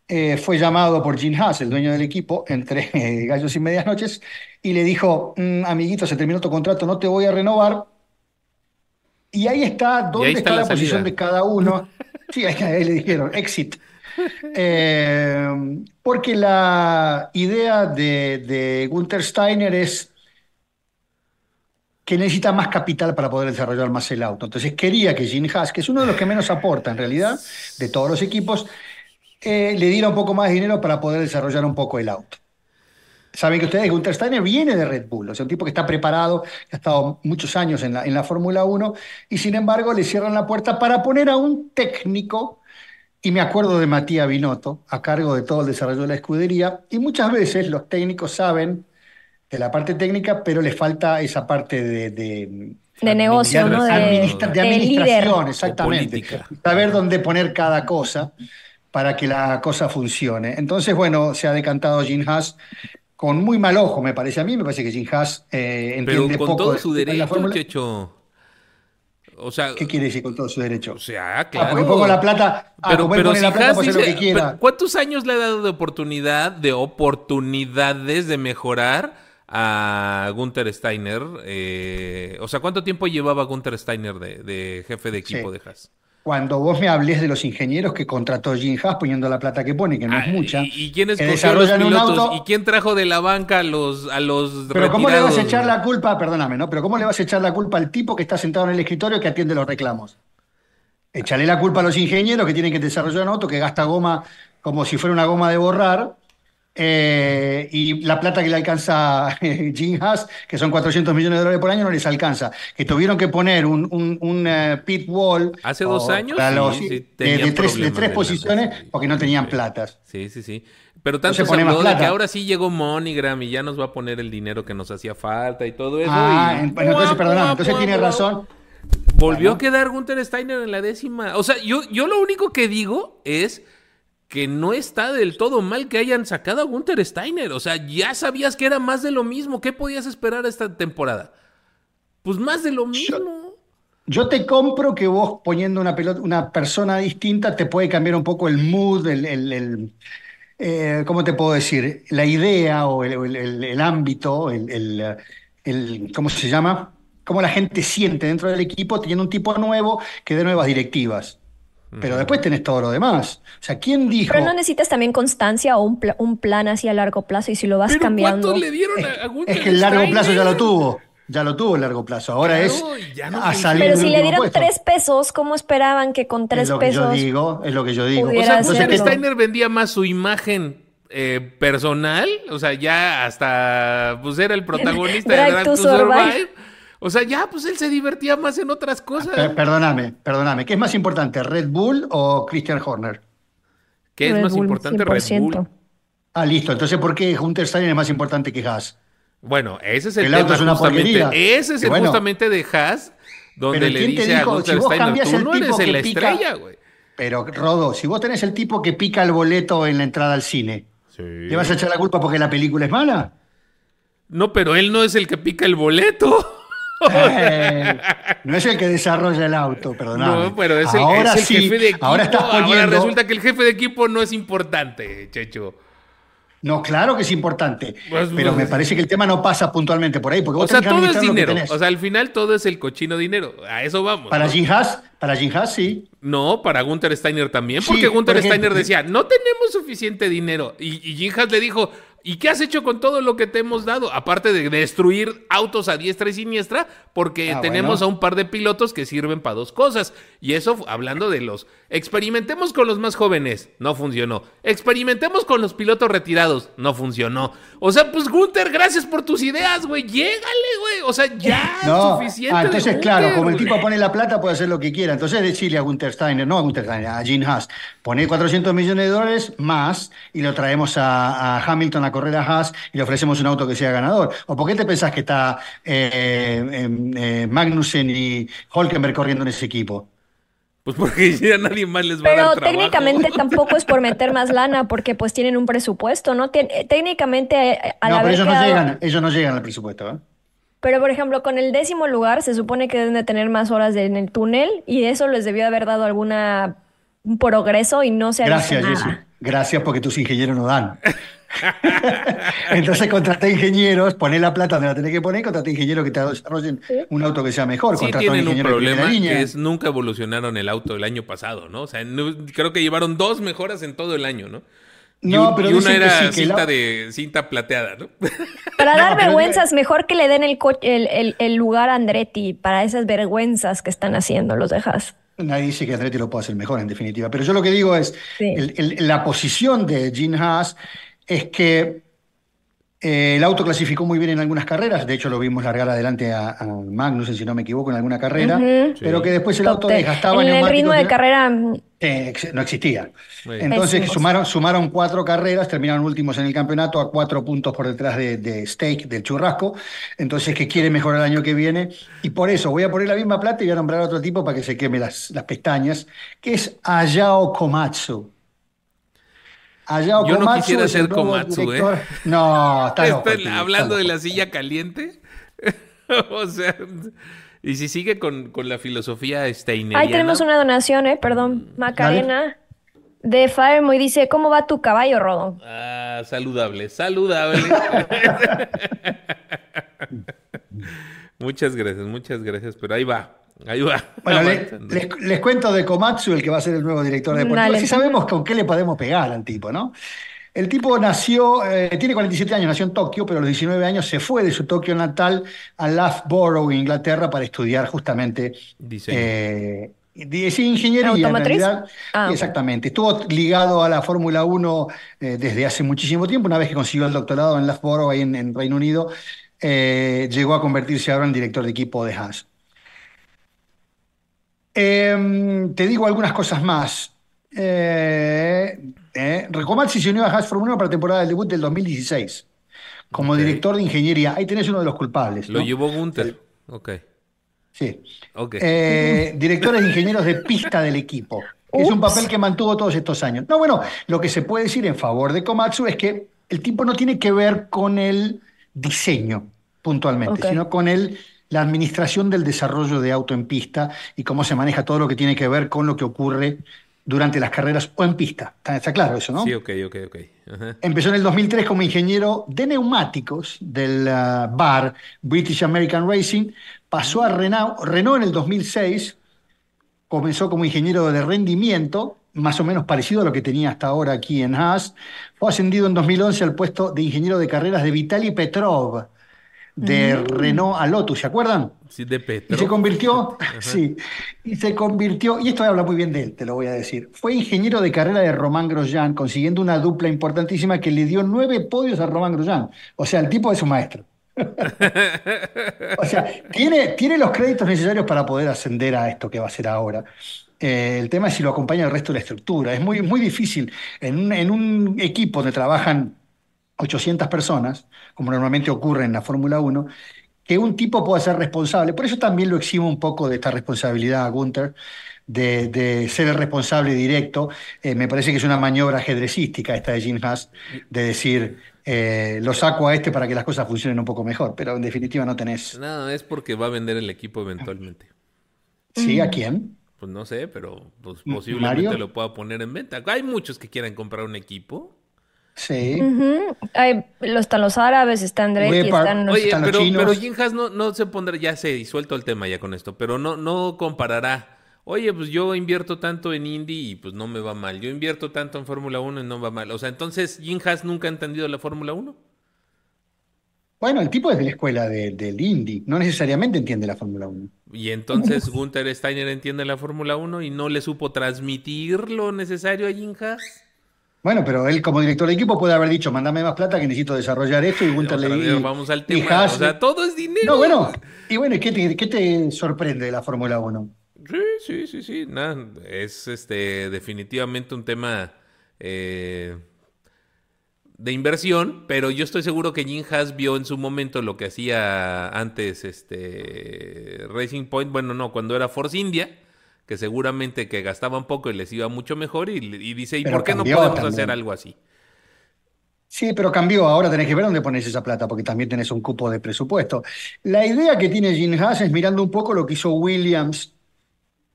eh, fue llamado por Gene Haas, el dueño del equipo, entre gallos y medias noches, y le dijo, mm, amiguito, se terminó tu contrato, no te voy a renovar. Y ahí está, ¿dónde está, la posición de cada uno? [LAUGHS] Sí, ahí le dijeron, exit. Eh, porque la idea de, de Gunther Steiner es que necesita más capital para poder desarrollar más el auto. Entonces quería que Gene Haas, que es uno de los que menos aporta en realidad de todos los equipos, eh, le diera un poco más de dinero para poder desarrollar un poco el auto. Saben que ustedes, Gunther Steiner viene de Red Bull, o sea, un tipo que está preparado, que ha estado muchos años en la, en la Fórmula 1, y sin embargo le cierran la puerta para poner a un técnico, y me acuerdo de Matías Binotto, a cargo de todo el desarrollo de la escudería, y muchas veces los técnicos saben de la parte técnica, pero les falta esa parte de... de, negocio, de, administración, exactamente. Saber dónde poner cada cosa para que la cosa funcione. Entonces, bueno, se ha decantado Gene Haas con muy mal ojo, me parece a mí. Me parece que Jim Haas eh, entiende Pero con todo su derecho, Checho. O sea, ¿Qué quiere decir con todo su derecho? O sea, claro. Ah, porque pongo la plata. Ah, pero, pero si la plata, pues lo que quiera. ¿Cuántos años le ha dado de oportunidad, de oportunidades de mejorar a Gunther Steiner? Eh, o sea, ¿cuánto tiempo llevaba Gunther Steiner de, jefe de equipo de Haas? Cuando vos me hables de los ingenieros que contrató Jim Haas poniendo la plata que pone, que no es mucha. ¿Y, quién escogió los pilotos? ¿Y quién trajo de la banca a los, a los Pero ¿cómo le vas a echar la culpa, perdóname, ¿no? Pero ¿cómo le vas a echar la culpa al tipo que está sentado en el escritorio que atiende los reclamos? Échale la culpa a los ingenieros que tienen que desarrollar un auto que gasta goma como si fuera una goma de borrar eh, y la plata que le alcanza Jim Haas, que son 400 millones de dólares por año, no les alcanza. Que tuvieron que poner un, un, eh, pit wall. Hace dos años. de, tres, posiciones porque no tenían platas. Sí, sí, sí. Pero tanto se, habló de que ahora sí llegó MoneyGram y ya nos va a poner el dinero que nos hacía falta y todo eso. Ah, entonces, perdóname, entonces tiene razón. Volvió a quedar Gunther Steiner en la décima. O sea, yo, yo lo único que digo es que no está del todo mal que hayan sacado a Gunther Steiner. O sea, ya sabías que era más de lo mismo. ¿Qué podías esperar esta temporada? Pues más de lo mismo. Yo, te compro que vos poniendo una, pelota, una persona distinta te puede cambiar un poco el mood, el, eh, ¿cómo te puedo decir? La idea o el, ámbito, el, ¿cómo se llama? Cómo la gente siente dentro del equipo teniendo un tipo nuevo que dé nuevas directivas. Pero después tenés todo lo demás. O sea, ¿quién dijo? Pero no necesitas también constancia o un, un plan así a largo plazo y si lo vas ¿Pero cambiando. ¿Cuánto le dieron a, Es que el largo plazo ya lo tuvo. Ya lo tuvo el largo plazo. Ahora es a salir Pero si le dieron tres pesos, ¿cómo esperaban que con tres es lo pesos? Que yo digo, es lo que yo digo. O sea, entonces Steiner vendía más su imagen eh, personal, o sea, ya hasta pues era el [LAUGHS] protagonista de Drive to Survive o sea, ya, pues él se divertía más en otras cosas. perdóname, perdóname. ¿Qué es más importante, Red Bull o Christian Horner? ¿Qué es más importante, Red Bull? Ah, listo. Entonces, ¿por qué Hunter Steiner es más importante que Haas? Bueno, ese es el, El tema auto es una justamente. Ese es el bueno. justamente de Haas, donde Pero le ¿quién te dice a dijo? Gunther Si vos tú el no tipo eres que la pica- estrella, güey. Pero, Rodo, si vos tenés el tipo que pica el boleto en la entrada al cine, Sí. ¿le vas a echar la culpa porque la película es mala? No, pero él no es el que pica el boleto. Eh, [LAUGHS] no es el que desarrolla el auto, perdóname. No, pero es el, ahora es el sí, jefe de equipo. Ahora estás poniendo. resulta que el jefe de equipo no es importante, Checho. No, claro que es importante. Pues, pero pues, me parece que el tema no pasa puntualmente por ahí. Porque O sea, todo es dinero. O sea, al final todo es el cochino dinero. A eso vamos. para ¿no? Jim Haas, para Jim Haas, sí. No, para Gunther Steiner también, Sí, porque Gunther Steiner decía, no tenemos suficiente dinero. Y, y Jim Haas le dijo, ¿y qué has hecho con todo lo que te hemos dado? Aparte de destruir autos a diestra y siniestra, porque Ah, tenemos bueno. a un par de pilotos que sirven para dos cosas. Y eso hablando de los... Experimentemos con los más jóvenes, no funcionó. Experimentemos con los pilotos retirados, no funcionó. O sea, pues Gunther, gracias por tus ideas, güey. Llégale, güey. O sea, ya es suficiente. ah, entonces, Gunther, claro, como el tipo pone la plata, puede hacer lo que quiera. Entonces, decirle a Gunther Steiner, no a Gunther Steiner, a Jim Haas, pone 400 millones de dólares más y lo traemos a, a Hamilton a correr a Haas y le ofrecemos un auto que sea ganador. ¿O por qué te pensás que está eh, eh, eh, Magnussen y Holkenberg corriendo en ese equipo? Pues porque ya nadie más les va a Pero dar trabajo. técnicamente tampoco es por meter más lana, porque pues tienen un presupuesto, ¿no? Tien- eh, técnicamente, al No, pero haber ellos no quedado- llegan, ellos no llegan al presupuesto. ¿eh? Pero, por ejemplo, con el décimo lugar se supone que deben de tener más horas de- en el túnel y eso les debió haber dado alguna un progreso y no se ha Gracias, nada. Jessy. Gracias porque tus ingenieros no dan. [LAUGHS] Entonces contraté ingenieros, poné la plata donde la tenés que poner, contraté ingenieros que te desarrollen un auto que sea mejor. Sí tienen un problema que es nunca evolucionaron el auto el año pasado, ¿no? O sea, no- creo que llevaron dos mejoras en todo el año, ¿no? Y, No, un- pero y una que era sí, que cinta la- de cinta plateada, ¿no? [LAUGHS] Para No, dar pero vergüenzas, mejor que le den el, co- el, el- el lugar a Andretti para esas vergüenzas que están haciendo los dejas. Nadie dice que Andretti lo puede hacer mejor, en definitiva. Pero yo lo que digo es, Sí. el- el- la posición de Gene Haas es que eh, el auto clasificó muy bien en algunas carreras, de hecho lo vimos largar adelante a, a Magnussen, si no me equivoco, en alguna carrera, pero que después el Top auto desgastaba en el ritmo de que- carrera, mm, Eh, no existía. Muy Entonces sumaron cuatro carreras, terminaron últimos en el campeonato a cuatro puntos por detrás de, de Steak, del churrasco. Entonces que quiere mejorar el año que viene. Y por eso voy a poner la misma plata y voy a nombrar a otro tipo para que se queme las, las pestañas, que es Ayao Komatsu. Yo no quisiera ser Komatsu, ¿eh? No, está [LAUGHS] loco. Tío, hablando está de la silla caliente. [LAUGHS] o sea, y si sigue con, con la filosofía steineriana. Ahí tenemos una donación, eh, perdón, Macarena. De Firemoy dice, ¿cómo va tu caballo, Rodo? Ah, saludable, saludable. [LAUGHS] muchas gracias, muchas gracias, pero ahí va, ahí va. Bueno, le- les, les cuento de Komatsu, el que va a ser el nuevo director deportivo. Dale. Así sabemos con qué le podemos pegar al tipo, ¿no? El tipo nació, eh, tiene 47 años, nació en Tokio, pero a los 19 años se fue de su Tokio natal a Loughborough, Inglaterra, para estudiar justamente Diseño. eh, ingeniería. en ¿Automotriz? realidad. Ah. Exactamente. Estuvo ligado a la Fórmula 1 eh, desde hace muchísimo tiempo. Una vez que consiguió el doctorado en Loughborough, ahí en, en Reino Unido, eh, llegó a convertirse ahora en director de equipo de Haas. Em, te digo algunas cosas más. Eh, eh, se unió a Haas Fórmula 1 para la temporada del debut del 2016 como director de ingeniería. Ahí tenés uno de los culpables. Lo ¿no? llevó Gunther. Ok, Sí. ok. Eh, directores de ingenieros de pista del equipo. Es un papel que mantuvo todos estos años. No, bueno, lo que se puede decir en favor de Komatsu es que el tipo no tiene que ver con el diseño puntualmente, sino con el, la administración del desarrollo de auto en pista y cómo se maneja todo lo que tiene que ver con lo que ocurre durante las carreras o en pista. Está, está claro eso, ¿no? Sí, ok, ok, ok. Ajá. Empezó en el 2003 como ingeniero de neumáticos del ah, bar British American Racing, pasó a Renault, Renault en el 2006, comenzó como ingeniero de rendimiento, más o menos parecido a lo que tenía hasta ahora aquí en Haas, fue ascendido en 2011 al puesto de ingeniero de carreras de Vitaly Petrov, de Renault a Lotus, ¿se acuerdan? Sí, de Y Petro. se convirtió, [LAUGHS] sí, y se convirtió, y esto habla muy bien de él, te lo voy a decir. Fue ingeniero de carrera de Román Grosjean, consiguiendo una dupla importantísima que le dio nueve podios a Román Grosjean. O sea, el tipo es su maestro. [LAUGHS] O sea, tiene, tiene los créditos necesarios para poder ascender a esto que va a ser ahora. Eh, el tema es si lo acompaña el resto de la estructura. Es muy, muy difícil. En un, en un equipo donde trabajan 800 personas, como normalmente ocurre en la Fórmula 1, que un tipo pueda ser responsable. Por eso también lo eximo un poco de esta responsabilidad a Gunther, de, de ser el responsable directo. Eh, me parece que es una maniobra ajedrecística esta de Jim Haas, de decir, eh, lo saco a este para que las cosas funcionen un poco mejor, pero en definitiva no tenés. No, es porque va a vender el equipo eventualmente. ¿Sí? ¿A quién? Pues no sé, pero pues, posiblemente ¿Mario? lo pueda poner en venta. Hay muchos que quieran comprar un equipo. Sí. Hay- lo- están los árabes, está Andretti, Wepa. están los... Oye, están los pero, chinos. pero Jim Haas no, no se pondrá, ya se disuelto el tema ya con esto, pero no, no comparará. Oye, pues yo invierto tanto en Indy y pues no me va mal. Yo invierto tanto en Fórmula 1 y no va mal. O sea, entonces Jim Haas nunca ha entendido la Fórmula 1. Bueno, el tipo es de la escuela de- del Indy, no necesariamente entiende la Fórmula 1. Y entonces Gunther Steiner entiende la Fórmula 1 y no le supo transmitir lo necesario a Jim Haas. Bueno, pero él como director de equipo puede haber dicho, mándame más plata que necesito desarrollar esto y Otra le vez di- vamos al tema. Haas- O sea, todo es dinero. No, bueno, y bueno, ¿y qué te, qué te sorprende de la Fórmula 1? Sí, sí, sí, sí. Nada, es este definitivamente un tema eh, de inversión, pero yo estoy seguro que Jim Haas vio en su momento lo que hacía antes este Racing Point, bueno, no, cuando era Force India, que seguramente que gastaban poco y les iba mucho mejor y, y dice, ¿y Pero por qué no podemos también. hacer algo así? Sí, pero cambió, ahora tenés que ver dónde pones esa plata, porque también tenés un cupo de presupuesto. La idea que tiene Jim Haas es mirando un poco lo que hizo Williams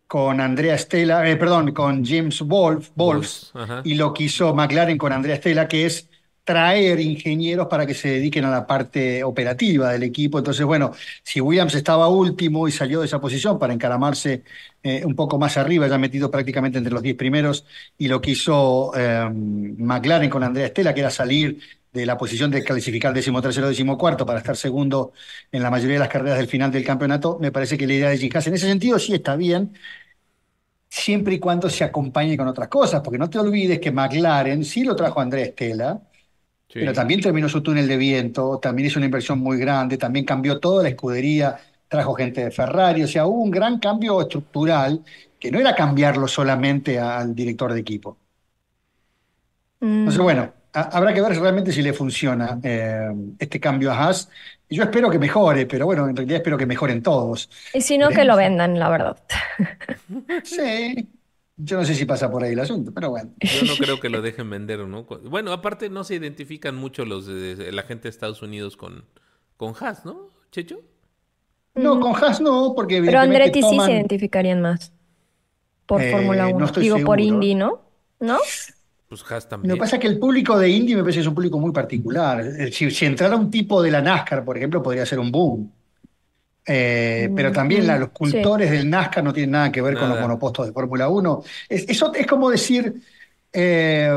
con Andrea Stella, eh, perdón, con James Wolf, Wolf, Ajá. y lo que hizo McLaren con Andrea Stella, que es traer ingenieros para que se dediquen a la parte operativa del equipo. Entonces, bueno, si Williams estaba último y salió de esa posición para encaramarse eh, un poco más arriba, ya metido prácticamente entre los 10 primeros, y lo que hizo eh, McLaren con Andrea Stella, que era salir de la posición de clasificar décimo tercero, décimo cuarto para estar segundo en la mayoría de las carreras del final del campeonato, me parece que la idea de Jim en ese sentido sí está bien, siempre y cuando se acompañe con otras cosas, porque no te olvides que McLaren sí lo trajo Andrea Stella, Sí. pero también terminó su túnel de viento, también hizo una inversión muy grande, también cambió toda la escudería, trajo gente de Ferrari, o sea, hubo un gran cambio estructural que no era cambiarlo solamente al director de equipo. Mm. Entonces, bueno, ha- habrá que ver realmente si le funciona eh, este cambio a Haas. Y Yo espero que mejore, pero bueno, en realidad espero que mejoren todos. Y si no, que lo vendan, la verdad. Sí, yo no sé si pasa por ahí el asunto, pero bueno. Yo no creo que lo dejen vender, ¿no? Bueno, aparte no se identifican mucho los de, de la gente de Estados Unidos con, con Haas, ¿no, Checho? No, con Haas no, porque Pero Andretti sí se identificarían más por Eh, Fórmula no 1. estoy Digo, por. Indy, ¿no? ¿No? Pues Haas Lo también. que pasa es que el público de Indy me parece que es un público muy particular. Si, si entrara un tipo de la NASCAR, por ejemplo, podría ser un boom. Eh, pero también la- los sí. cultores del NASCAR no tienen nada que ver con los monopostos de Fórmula 1. Es, eso es como decir, eh,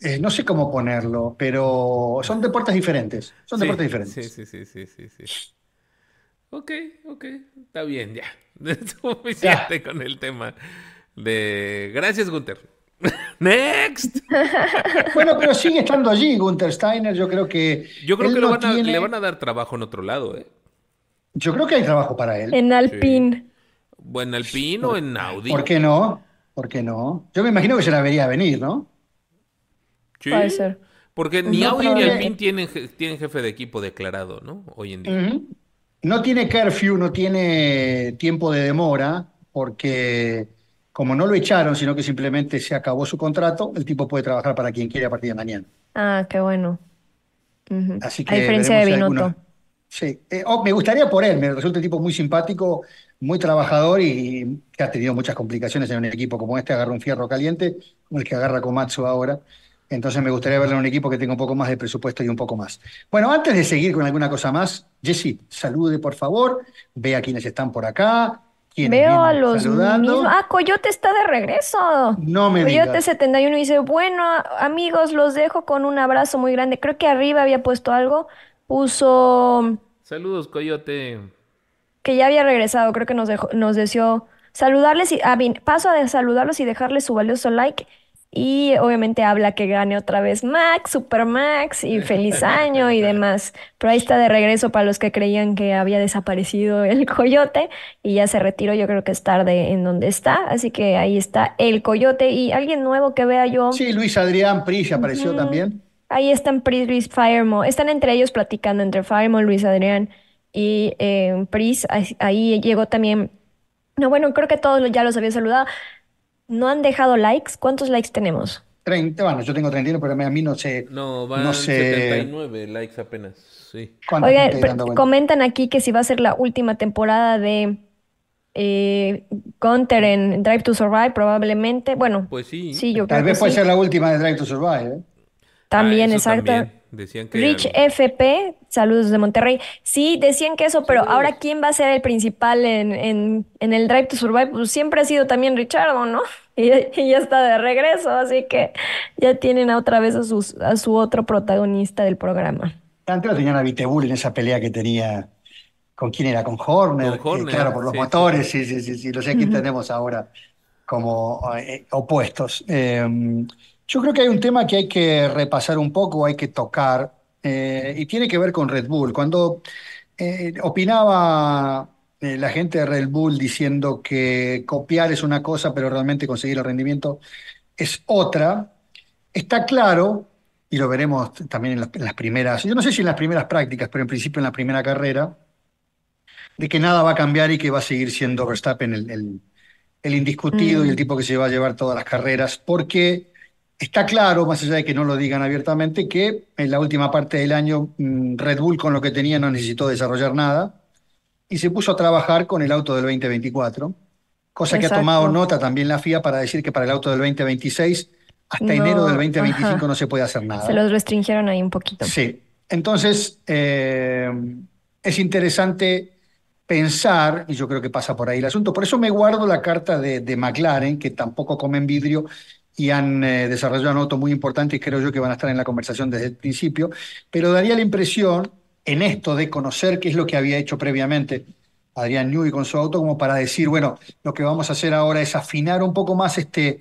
eh, no sé cómo ponerlo, pero son deportes diferentes. Son Sí, deportes diferentes. Sí, sí, sí, sí, sí, sí. Ok, ok, está bien, ya. [LAUGHS] Suficiente con el tema de... Gracias, Gunther. [LAUGHS] Next. [LAUGHS] Bueno, pero sigue estando allí Gunther Steiner. Yo creo que Yo creo que no le van, a, tiene- le van a dar trabajo en otro lado, ¿eh? Yo creo que hay trabajo para él. En Alpine. O en Alpine o en Audi. ¿Por qué no? ¿Por qué no? Yo me imagino que se la vería venir, ¿no? Sí, Puede ser. Porque ni No, Audi ni Alpine tienen, je- tienen jefe de equipo declarado, ¿no? Hoy en día. No tiene curfew, no tiene tiempo de demora, porque como no lo echaron, sino que simplemente se acabó su contrato, el tipo puede trabajar para quien quiera a partir de mañana. Ah, qué bueno. Ujú. Así A que diferencia de veremos si Binotto. Sí, Eh, oh, me gustaría por él, me resulta un tipo muy simpático, muy trabajador y que ha tenido muchas complicaciones en un equipo como este, agarra un fierro caliente, como el que agarra Komatsu ahora. Entonces me gustaría verlo en un equipo que tenga un poco más de presupuesto y un poco más. Bueno, antes de seguir con alguna cosa más, Jessy, salude por favor, ve a quienes están por acá, Veo a los saludando. mismos. Ah, Coyote está de regreso. No me Coyote digas. 71 dice, bueno, amigos, los dejo con un abrazo muy grande. Creo que arriba había puesto algo. Puso Saludos, Coyote. que ya había regresado. Creo que nos dejó, nos deseó saludarles y ah, bien, paso a saludarlos y dejarles su valioso like. Y obviamente habla que gane otra vez Max, Super Max y feliz [LAUGHS] año y demás. Pero ahí está de regreso para los que creían que había desaparecido el coyote y ya se retiró. Yo creo que es tarde en donde está. Así que ahí está el coyote y alguien nuevo que vea yo. Sí, Luis Adrián Prilla apareció también. Ahí están Pris, Luis, Firemo. Están entre ellos platicando, entre Firemo, Luis Adrián y eh, Pris. Ahí, ahí llegó también. No, bueno, creo que todos ya los había saludado. ¿No han dejado likes? ¿Cuántos likes tenemos? 30, bueno, yo tengo 31, pero a mí no sé. No, van No sé. 79 likes apenas. Sí. Oigan, comentan aquí que si va a ser la última temporada de eh, Gunter en Drive to Survive, probablemente. Bueno, Pues sí. sí, yo Tal creo vez que puede sí. ser la última de Drive to Survive. ¿eh? También, Ah, exacto. también. Decían que Rich FP, saludos de Monterrey. Sí, decían que eso, pero Saludos. ahora ¿quién va a ser el principal en, en, en el Drive to Survive? Pues siempre ha sido también Richardo, ¿no? [LAUGHS] Y, y ya está de regreso, así que ya tienen a otra vez a, sus, a su otro protagonista del programa. Antes lo tenían a Vitebull en esa pelea que tenía. ¿Con quién era? Con Horner. Con Horner, eh, claro, por los sí, motores. Sí, sí, sí. sí, Lo sé, aquí tenemos ahora como eh, opuestos. Eh, yo creo que hay un tema que hay que repasar un poco, hay que tocar, eh, y tiene que ver con Red Bull. Cuando eh, opinaba eh, la gente de Red Bull diciendo que copiar es una cosa, pero realmente conseguir el rendimiento es otra, está claro, y lo veremos también en las, en las primeras, yo no sé si en las primeras prácticas, pero en principio en la primera carrera, de que nada va a cambiar y que va a seguir siendo Verstappen el, el- el indiscutido y el Mm. tipo que se va a llevar todas las carreras, porque está claro, más allá de que no lo digan abiertamente, que en la última parte del año mm, Red Bull con lo que tenía no necesitó desarrollar nada y se puso a trabajar con el auto del 2024, cosa que ha tomado nota también la FIA para decir que para el auto del 2026 hasta No, enero del 2025 ajá. no se puede hacer nada. Se los restringieron ahí un poquito. Sí, entonces eh, es interesante pensar, y yo creo que pasa por ahí el asunto, por eso me guardo la carta de, de McLaren, que tampoco comen vidrio y han eh, desarrollado un auto muy importante y creo yo que van a estar en la conversación desde el principio, pero daría la impresión en esto de conocer qué es lo que había hecho previamente Adrián Newey con su auto, como para decir, bueno, lo que vamos a hacer ahora es afinar un poco más este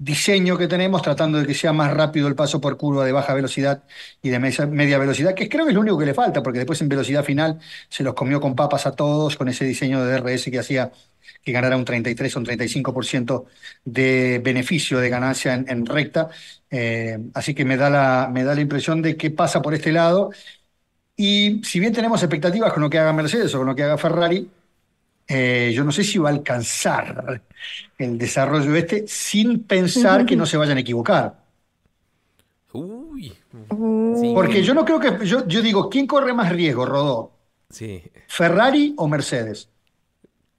diseño que tenemos, tratando de que sea más rápido el paso por curva de baja velocidad y de media velocidad, que creo que es lo único que le falta, porque después en velocidad final se los comió con papas a todos con ese diseño de DRS que hacía que ganara un 33 o un 35% de beneficio de ganancia en, en recta. Eh, así que me da, la, me da la impresión de que pasa por este lado. Y si bien tenemos expectativas con lo que haga Mercedes o con lo que haga Ferrari, eh, yo no sé si va a alcanzar el desarrollo este sin pensar que no se vayan a equivocar. Uy. Sí. Porque yo no creo que, yo, yo digo, ¿quién corre más riesgo, Rodó? Sí. ¿Ferrari o Mercedes?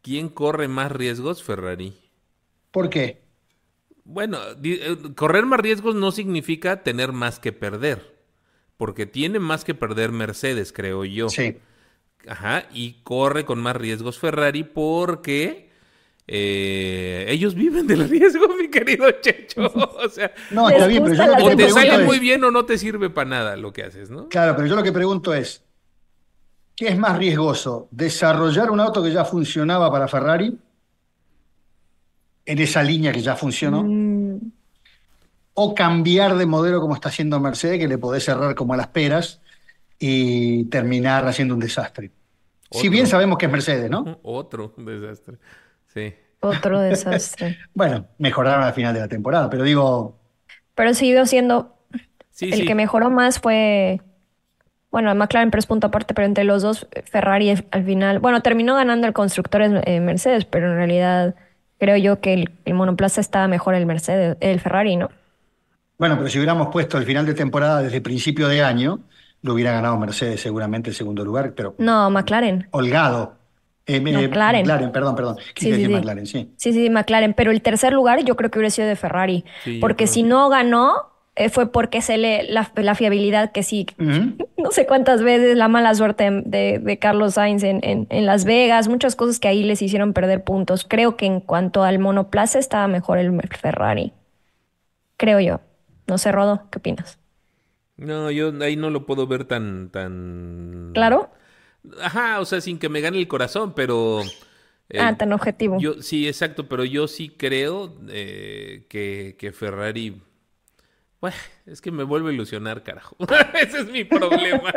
¿Quién corre más riesgos? Ferrari. ¿Por qué? Bueno, eh, correr más riesgos no significa tener más que perder. Porque tiene más que perder Mercedes, creo yo. Sí. Ajá, y corre con más riesgos Ferrari porque eh, ellos viven del riesgo, [LAUGHS] mi querido Checho. O sea, No, está bien, pero yo gusta lo la que o te sale muy bien o no te sirve para nada lo que haces, ¿no? Claro, pero yo lo que pregunto es, ¿qué es más riesgoso? ¿Desarrollar un auto que ya funcionaba para Ferrari? En esa línea que ya funcionó. mm, o cambiar de modelo como está haciendo Mercedes, que le podés cerrar como a las peras y terminar haciendo un desastre. Si bien sabemos que es Mercedes, ¿no? [LAUGHS] Otro desastre. Sí. otro desastre. [LAUGHS] Bueno, mejoraron al final de la temporada, pero digo, Pero siguió siendo Sí, el sí. que mejoró más fue, bueno, McLaren, pero es punto aparte, pero entre los dos, Ferrari al final, bueno, terminó ganando el constructor eh, Mercedes, pero en realidad creo yo que el, el monoplaza estaba mejor el Mercedes, el Ferrari, ¿no? bueno, pero si hubiéramos puesto el final de temporada desde principio de año, lo hubiera ganado Mercedes seguramente el segundo lugar, pero No, McLaren. holgado. Eh, eh, McLaren. perdón, perdón. Quise Sí, sí, decir sí. McLaren, sí. Sí, sí, McLaren, pero el tercer lugar yo creo que hubiera sido de Ferrari, porque si no ganó eh, fue porque se le la, la fiabilidad que sí, [LAUGHS] no sé cuántas veces la mala suerte de, de Carlos Sainz en, en, en Las Vegas, muchas cosas que ahí les hicieron perder puntos. Creo que en cuanto al monoplaza estaba mejor el Ferrari, creo yo. No sé, Rodo, ¿qué opinas? No, yo ahí no lo puedo ver tan, tan... ¿Claro? Ajá, o sea, sin que me gane el corazón, pero... eh, ah, tan objetivo. Yo, sí, exacto, pero yo sí creo eh, que, que Ferrari. Bueno, es que me vuelve a ilusionar, carajo. [LAUGHS] Ese es mi problema.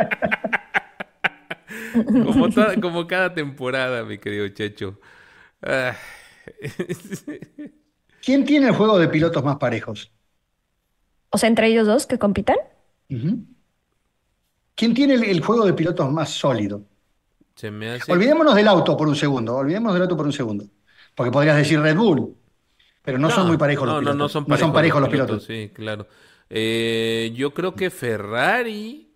[LAUGHS] como, toda- como cada temporada, mi querido Checho. Ah. [LAUGHS] ¿Quién tiene el juego de pilotos más parejos? O sea, entre ellos dos que compitan. ¿Quién tiene el, el juego de pilotos más sólido? Se me hace. Olvidémonos del auto por un segundo, olvidémonos del auto por un segundo. Porque podrías decir Red Bull, pero no, son muy parejos los no, pilotos. No, no son No parejos, son parejos los pilotos. Sí, claro. Eh, yo creo que Ferrari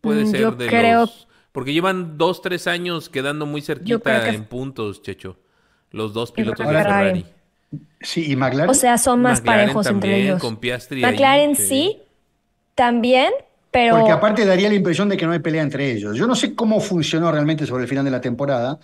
puede Mm, ser yo de creo- los. Porque llevan dos, tres años quedando muy cerquita que- en puntos, Checho. Los dos pilotos de Ferrari. Sí, y McLaren. O sea, son más McLaren parejos entre ellos. con Piastri ahí, McLaren sí. sí, también, pero Porque aparte daría la impresión de que no hay pelea entre ellos. Yo no sé cómo funcionó realmente sobre el final de la temporada,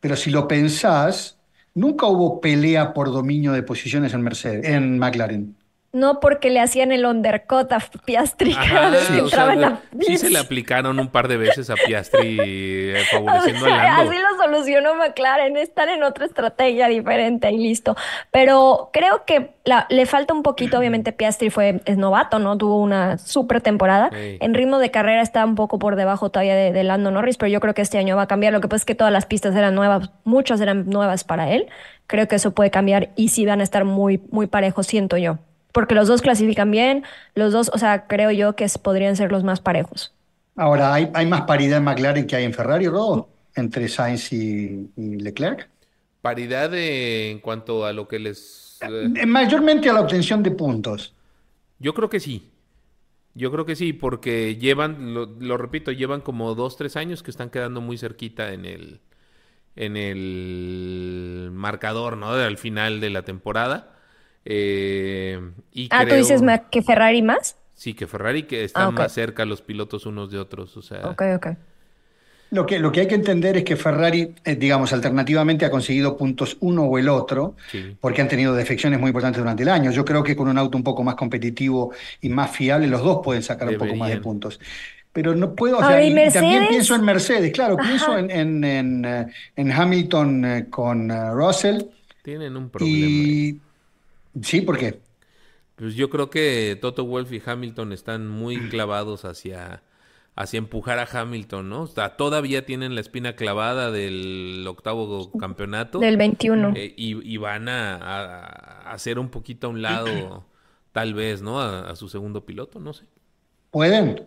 pero si lo pensás, nunca hubo pelea por dominio de posiciones en Mercedes, en McLaren. No porque le hacían el undercut a Piastri Ajá, cada vez que o sea, entraba en la sí se le aplicaron un par de veces a Piastri eh, [LAUGHS] O favoreciendo a Lando. así lo solucionó McLaren, están en otra estrategia diferente y listo. Pero creo que la- le falta un poquito, obviamente Piastri fue, es novato, ¿no? Tuvo una súper temporada. En ritmo de carrera está un poco por debajo todavía de, de Lando Norris, pero yo creo que este año va a cambiar. Lo que pasa es que todas las pistas eran nuevas, muchas eran nuevas para él. Creo que eso puede cambiar y sí van a estar muy, muy parejos, siento yo. Porque los dos clasifican bien, los dos, o sea, creo yo que podrían ser los más parejos. Ahora, ¿hay, hay más paridad en McLaren que hay en Ferrari, Rodo? Entre Sainz y, y Leclerc. Paridad de- en cuanto a lo que les... eh, Eh, Mayormente a la obtención de puntos. Yo creo que sí. Yo creo que sí, porque llevan, lo, lo repito, llevan como dos, tres años que están quedando muy cerquita en el, en el marcador, ¿no? Al final de la temporada. Eh, y Ah, ¿tú dices que Ferrari más? Sí, que Ferrari que están Ah, más cerca los pilotos unos de otros. O sea, Ok, ok. Lo que, lo que hay que entender es que Ferrari, eh, digamos, alternativamente ha conseguido puntos uno o el otro, Sí. porque han tenido defecciones muy importantes durante el año. Yo creo que con un auto un poco más competitivo y más fiable, los dos pueden sacar un poco más de puntos. Pero no puedo, o sea, ¿y y también Mercedes? pienso en Mercedes, claro, Ajá. pienso en, en, en, eh, en Hamilton con Russell tienen un problema. y... Sí, ¿por qué? Pues yo creo que Toto Wolff y Hamilton están muy [CLEARS THROAT] clavados hacia, hacia empujar a Hamilton, ¿no? O sea, todavía tienen la espina clavada del octavo campeonato. Del 21. eh, y, y van a, a- a hacer un poquito a un lado, [CLEARS THROAT] tal vez, ¿no? A, a su segundo piloto, no sé. ¿Pueden?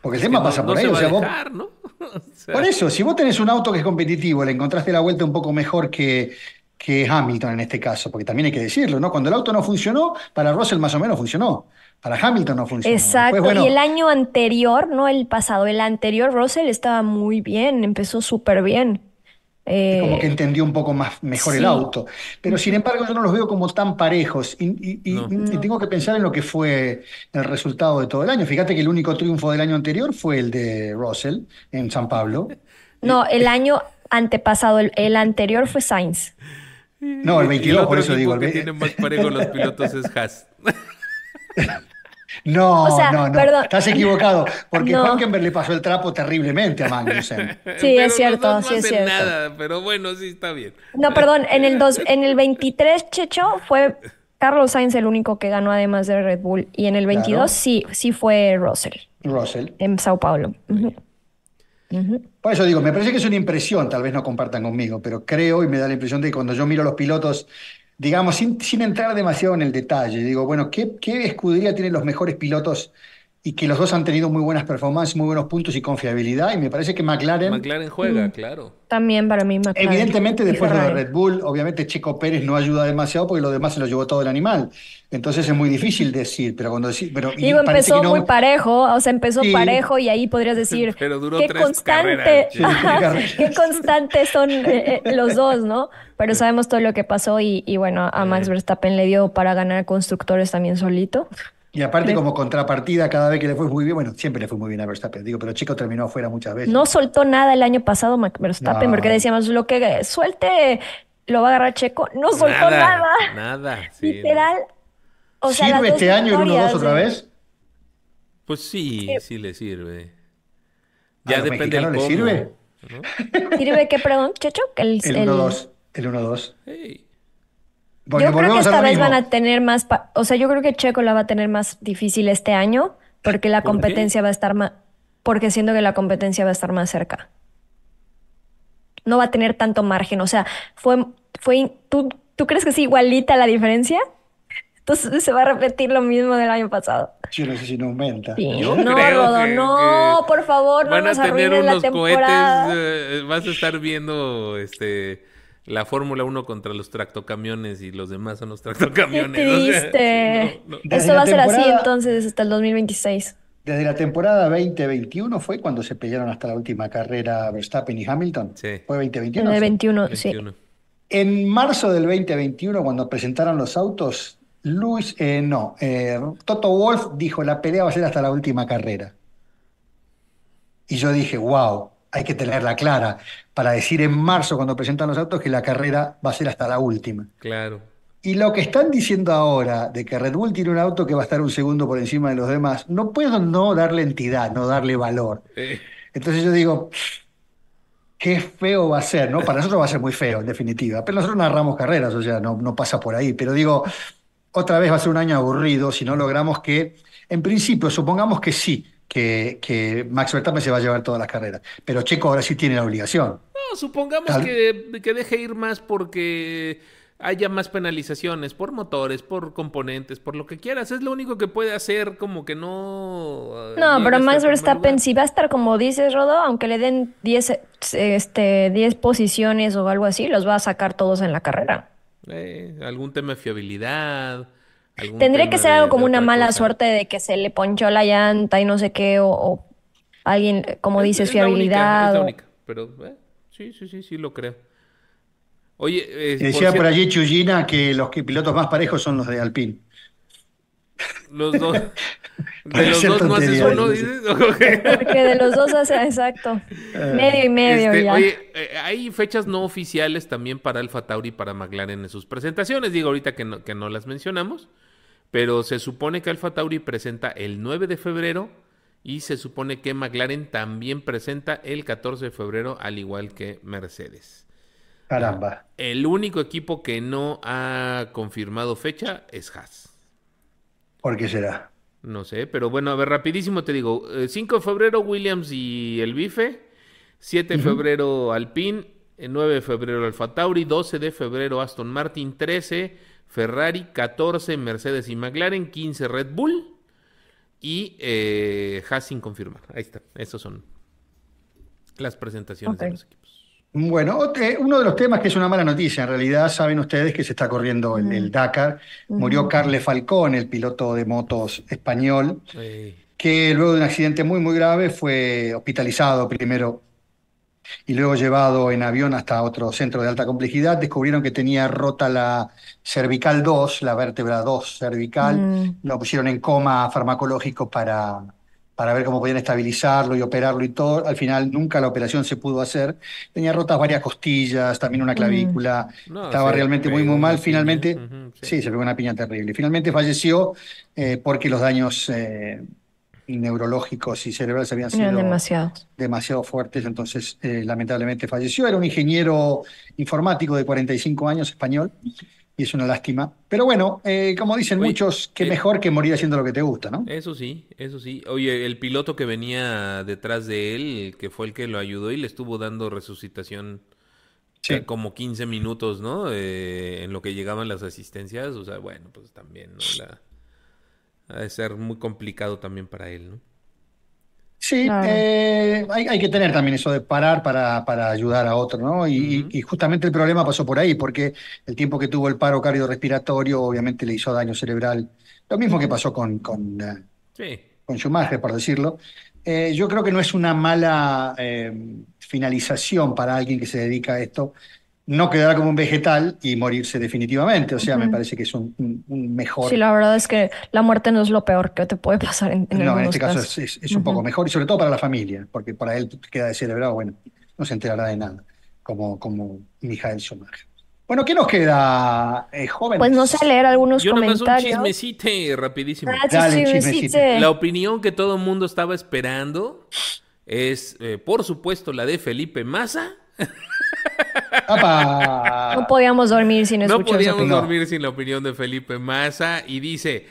Porque el Es tema no- pasa no por ahí. se o va sea, a vos- dejar, ¿no? [LAUGHS] O sea, Por eso, si vos tenés un auto que es competitivo, le encontraste la vuelta un poco mejor que, que Hamilton en este caso, porque también hay que decirlo, ¿no? Cuando el auto no funcionó, para Russell más o menos funcionó, para Hamilton no funcionó. Exacto. Después, bueno, Y el año anterior, no el pasado, el anterior, Russell estaba muy bien, empezó súper bien. Eh, como que entendió un poco más mejor el auto. Pero sin embargo, yo no los veo como tan parejos. Y, y- y- No. y tengo que pensar en lo que fue el resultado de todo el año. Fíjate que el único triunfo del año anterior fue el de Russell en San Pablo. no, el año antepasado, el, el anterior fue Sainz. No, el y 22, por otro eso digo. el que tiene más parejo los [LAUGHS] pilotos es Haas. [LAUGHS] No, O sea, no, no, perdón. estás equivocado, porque No. Hulkenberg le pasó el trapo terriblemente a Magnussen. [LAUGHS] Sí, Pero es cierto, dos sí no es cierto. nada, pero bueno, sí está bien. No, perdón, en el, dos, en el 23, Checho, fue Carlos Sainz el único que ganó además de Red Bull. Y en el 22 Claro. sí, sí fue Russell, Russell. en Sao Paulo. Por eso digo, me parece que es una impresión, tal vez no compartan conmigo, pero creo y me da la impresión de que cuando yo miro a los pilotos, digamos, sin, entrar demasiado en el detalle, digo, bueno, ¿qué, qué escudería tienen los mejores pilotos y que los dos han tenido muy buenas performances, muy buenos puntos y confiabilidad? Y me parece que McLaren, McLaren juega, claro. También para mí McLaren. evidentemente después de. Red Bull, obviamente Checo Pérez no ayuda demasiado porque lo demás se lo llevó todo el animal. Entonces es muy difícil decir, pero cuando decís, pero y Digo, empezó que no- muy parejo, o sea, empezó Sí. parejo y ahí podrías [LAUGHS] decir Pero duró qué tres constante, [LAUGHS] carreras. Qué constante son eh, eh, los dos, ¿no? Pero sabemos todo lo que pasó y, y bueno, a Max Verstappen le dio para ganar constructores también solito. Y aparte, como contrapartida, cada vez que le fue muy bien, bueno, siempre le fue muy bien a Verstappen, digo, pero Checo terminó afuera muchas veces. No soltó nada el año pasado Verstappen No. porque decíamos lo que suelte lo va a agarrar Checo, no soltó nada. Nada, [LAUGHS] sí. Literal. O sea, ¿Sirve este año el 1-2 victorias otra vez? Pues sí, sí le sirve. ¿A Ya los depende del cómo. sirve? ¿no? ¿Sirve qué, perdón, Checho? El, El el- 1-2, el 1-2. Porque Yo creo que esta vez mismo. van a tener más, pa- o sea, yo creo que Checo la va a tener más difícil este año porque la ¿Por qué? competencia va a estar más, porque siento que la competencia va a estar más cerca. No va a tener tanto margen, o sea, fue, fue, ¿tú, tú crees que es igualita la diferencia? Entonces se va a repetir lo mismo del año pasado. Yo no sé si no aumenta. Sí. Yo no, creo Rodo, que- no, que por favor, no Van a nos tener arruines la unos temporada. cohetes, eh, vas a estar viendo este la Fórmula 1 contra los tractocamiones y los demás son los Qué tractocamiones. o sea, triste. no, no. La va a ser así entonces hasta el 2026. Desde la temporada 2021 fue cuando se pelearon hasta la última carrera Verstappen y Hamilton. Sí. Fue En 2021. el sí. 21, sí. 21. En marzo del 2021, cuando presentaron los autos, Luis, eh, no, eh, Toto Wolf dijo la pelea va a ser hasta la última carrera. Y yo dije, wow, hay que tenerla clara para decir en marzo, cuando presentan los autos, que la carrera va a ser hasta la última. Claro. Y lo que están diciendo ahora de que Red Bull tiene un auto que va a estar un segundo por encima de los demás, no puedo no darle entidad, no darle valor. Eh, Entonces yo digo, qué feo va a ser, ¿no? Para nosotros va a ser muy feo, en definitiva. Pero nosotros narramos carreras, o sea, no, no pasa por ahí. Pero digo, otra vez va a ser un año aburrido si no logramos que, en principio, supongamos que sí, que, que Max Verstappen se va a llevar todas las carreras. Pero Checo ahora sí tiene la obligación. no, supongamos que, que deje ir más porque haya más penalizaciones por motores, por componentes, por lo que quieras. Es lo único que puede hacer, como que no. eh, No, pero hasta Max Verstappen sí va a estar como dices, Rodo, aunque le den 10 este, 10 posiciones o algo así, los va a sacar todos en la carrera. Eh, algún tema de fiabilidad. Tendría que ser algo como una mala cosa. suerte de que se le ponchó la llanta y no sé qué, o, o alguien, como Es- dices, es la única, fiabilidad. es la única, pero eh, sí, sí, sí, sí lo creo. Oye, eh, decía por cierto, allí Chuyina que los que- pilotos más parejos son los de Alpine. los dos, [LAUGHS] de los dos no haces uno. Porque de los dos hace, exacto, medio y medio Este, ya. oye, eh, hay fechas no oficiales también para Alfa Tauri y para McLaren en sus presentaciones. Digo ahorita que no, que no las mencionamos, pero se supone que Alfa Tauri presenta el 9 de febrero y se supone que McLaren también presenta el 14 de febrero, al igual que Mercedes. Caramba. El único equipo que no ha confirmado fecha es Haas. ¿Por qué será? No sé, pero bueno, a ver, rapidísimo te digo. eh, 5 de febrero Williams y el Bife. 7 de febrero Alpine. eh, 9 de febrero Alfa Tauri. 12 de febrero Aston Martin. 13 Ferrari. 14 Mercedes y McLaren. 15 Red Bull. Y eh, Haas sin confirmar. Ahí está. Esos son las presentaciones de los equipos. Bueno, uno de los temas que es una mala noticia, en realidad saben ustedes que se está corriendo el, el Dakar. Murió Carle Falcón, el piloto de motos español, que luego de un accidente muy, muy grave fue hospitalizado primero y luego llevado en avión hasta otro centro de alta complejidad. Descubrieron que tenía rota la cervical 2, la vértebra 2 cervical. Mm. Lo pusieron en coma farmacológico para, para ver cómo podían estabilizarlo y operarlo y todo. Al final nunca la operación se pudo hacer. Tenía rotas varias costillas, también una clavícula. No, Estaba realmente muy, muy mal. Finalmente, sí, se pegó una piña terrible. Finalmente falleció eh, porque los daños eh, neurológicos y cerebrales habían sido demasiados. demasiado fuertes, entonces eh, lamentablemente falleció. Era un ingeniero informático de 45 años, español, y es una lástima. Pero bueno, eh, como dicen Oye, muchos, qué eh, mejor que morir haciendo lo que te gusta, ¿no? Eso sí, eso sí. Oye, el piloto que venía detrás de él, que fue el que lo ayudó y le estuvo dando resucitación Sí. eh, como 15 minutos, ¿no? Eh, en lo que llegaban las asistencias. O sea, bueno, pues también, ¿no? La... Ha de ser muy complicado también para él, ¿no? Sí, Claro. eh, hay, hay que tener también eso de parar para, para ayudar a otro, ¿no? Y justamente el problema pasó por ahí, porque el tiempo que tuvo el paro cardiorrespiratorio obviamente le hizo daño cerebral. Lo mismo que pasó con, con, eh, Sí. con Schumacher, por decirlo. Eh, yo creo que no es una mala eh, finalización para alguien que se dedica a esto no quedar como un vegetal y morirse definitivamente. O sea, me parece que es un, un- un mejor. Sí, la verdad es que la muerte no es lo peor que te puede pasar en, en no, en este caso es, es- es un poco mejor y sobre todo para la familia, porque para él queda descerebrado, bueno, no se enterará de nada, como, como Michael Schumacher. Bueno, ¿qué nos queda, eh, jóvenes? Pues no sé leer algunos Yo nomás un comentarios. chismecito rapidísimo. Ah, Dale, sí. La opinión que todo el mundo estaba esperando es, eh, por supuesto, la de Felipe Massa. [LAUGHS] ¡Apa! No podíamos dormir sin No escuchar esa podíamos dormir sin la opinión de Felipe Massa y dice,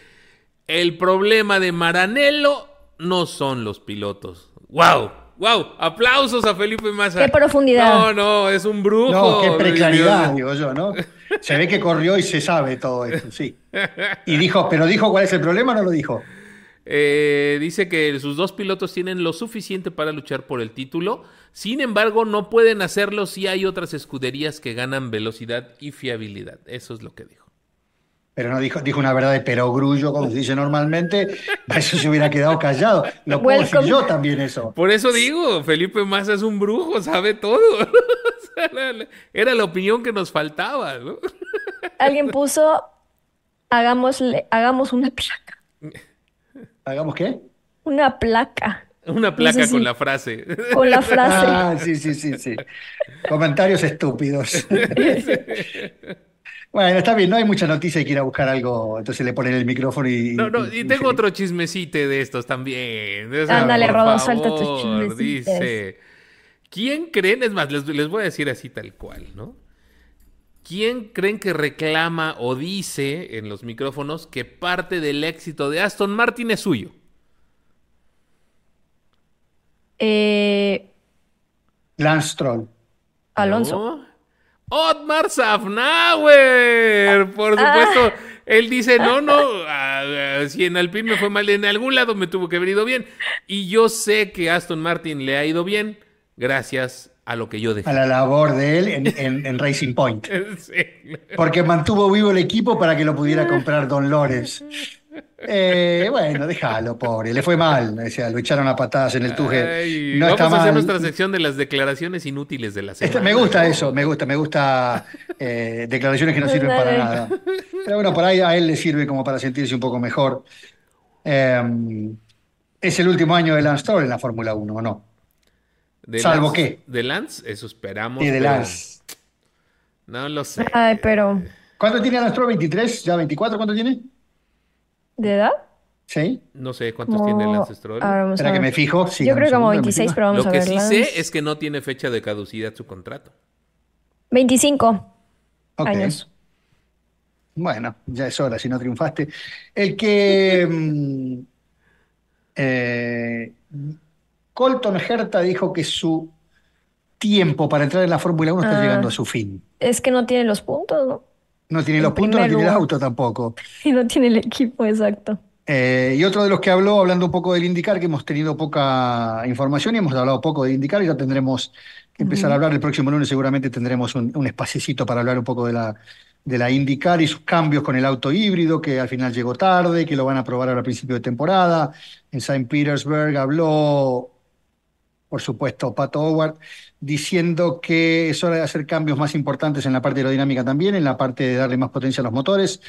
el problema de Maranello no son los pilotos. ¡Wow! ¡Wow! Aplausos a Felipe Massa. Qué profundidad. No, no, es un brujo. No, qué preclaridad, Dios. digo yo, ¿no? Se ve que corrió y se sabe todo esto, sí. Y dijo, pero dijo cuál es el problema, no lo dijo. Eh, dice que sus dos pilotos tienen lo suficiente para luchar por el título. Sin embargo, no pueden hacerlo si hay otras escuderías que ganan velocidad y fiabilidad. Eso es lo que dijo. Pero no dijo, dijo una verdad de perogrullo, como se dice normalmente. Para [LAUGHS] eso se hubiera quedado callado. Lo puedo decir yo también eso. Por eso digo, Felipe Massa es un brujo, sabe todo. [LAUGHS] Era la opinión que nos faltaba. ¿no? [LAUGHS] Alguien puso, hagámosle, hagamos una placa. ¿Hagamos qué? Una placa. Una placa con la frase. [LAUGHS] Con la frase. Ah, sí, sí, sí, sí. Comentarios estúpidos. [LAUGHS] Bueno, está bien, no hay mucha noticia y quiere buscar algo, entonces le ponen el micrófono y... No, no, y, tengo otro chismecito de estos también. Ándale, Rodo, suelta tus chismecitos. Dice, ¿quién creen? Es más, les, les voy a decir así tal cual, ¿no? ¿Quién creen que reclama o dice en los micrófonos que parte del éxito de Aston Martin es suyo? Eh, Lance Stroll. Alonso. ¿No? Otmar Safnauer, por supuesto. Él dice, no, no, ah, si en Alpine me fue mal, en algún lado me tuvo que haber ido bien. Y yo sé que Aston Martin le ha ido bien gracias a lo que yo dejé. A la labor de él en, en- en Racing Point. [LAUGHS] Sí. Porque mantuvo vivo el equipo para que lo pudiera comprar Don Lores. Eh, bueno, déjalo, pobre. Le fue mal. O sea, lo echaron a patadas en el tuje. Ay, No vamos está a hacer mal. nuestra sección de las declaraciones inútiles de la Este- semana. me gusta eso, me gusta, me gusta eh, declaraciones que no sirven para nada. Pero bueno, por ahí a él le sirve como para sentirse un poco mejor. Eh, es el último año de Lance Stroll en la Fórmula 1, ¿o no? De ¿Salvo Lance- qué? De Lance, eso esperamos. Y de pero Lance. No lo sé. Ay, pero. ¿Cuánto tiene Lance Stroll? ¿23? ¿Ya 24? ¿Cuánto tiene? ¿De edad? ¿Sí? No sé cuántos tiene Como- Lance Stroll. ahora vamos Espera a que ver. me fijo. Sí, Yo dame creo que como segundo, me 26, fijo. pero vamos Lo a que ver. sí sé es que no tiene fecha de caducidad su contrato. 25 Ok. años. Bueno, ya es hora si no triunfaste. El que. mm, eh, Colton Herta dijo que su tiempo para entrar en la Fórmula 1 está Ah. llegando a su fin. Es que no tiene los puntos, ¿no? No tiene En los puntos, no tiene el auto tampoco. Y [LAUGHS] no tiene el equipo, exacto. Eh, y otro de los que habló, hablando un poco del IndyCar, que hemos tenido poca información y hemos hablado poco de IndyCar, y ya tendremos que empezar a hablar. El próximo lunes seguramente tendremos un, un espaciecito para hablar un poco de la, de la IndyCar y sus cambios con el auto híbrido, que al final llegó tarde, que lo van a probar ahora a principio de temporada. En St. Petersburg habló, por supuesto, Pato Howard, diciendo que es hora de hacer cambios más importantes en la parte aerodinámica también, en la parte de darle más potencia a los motores.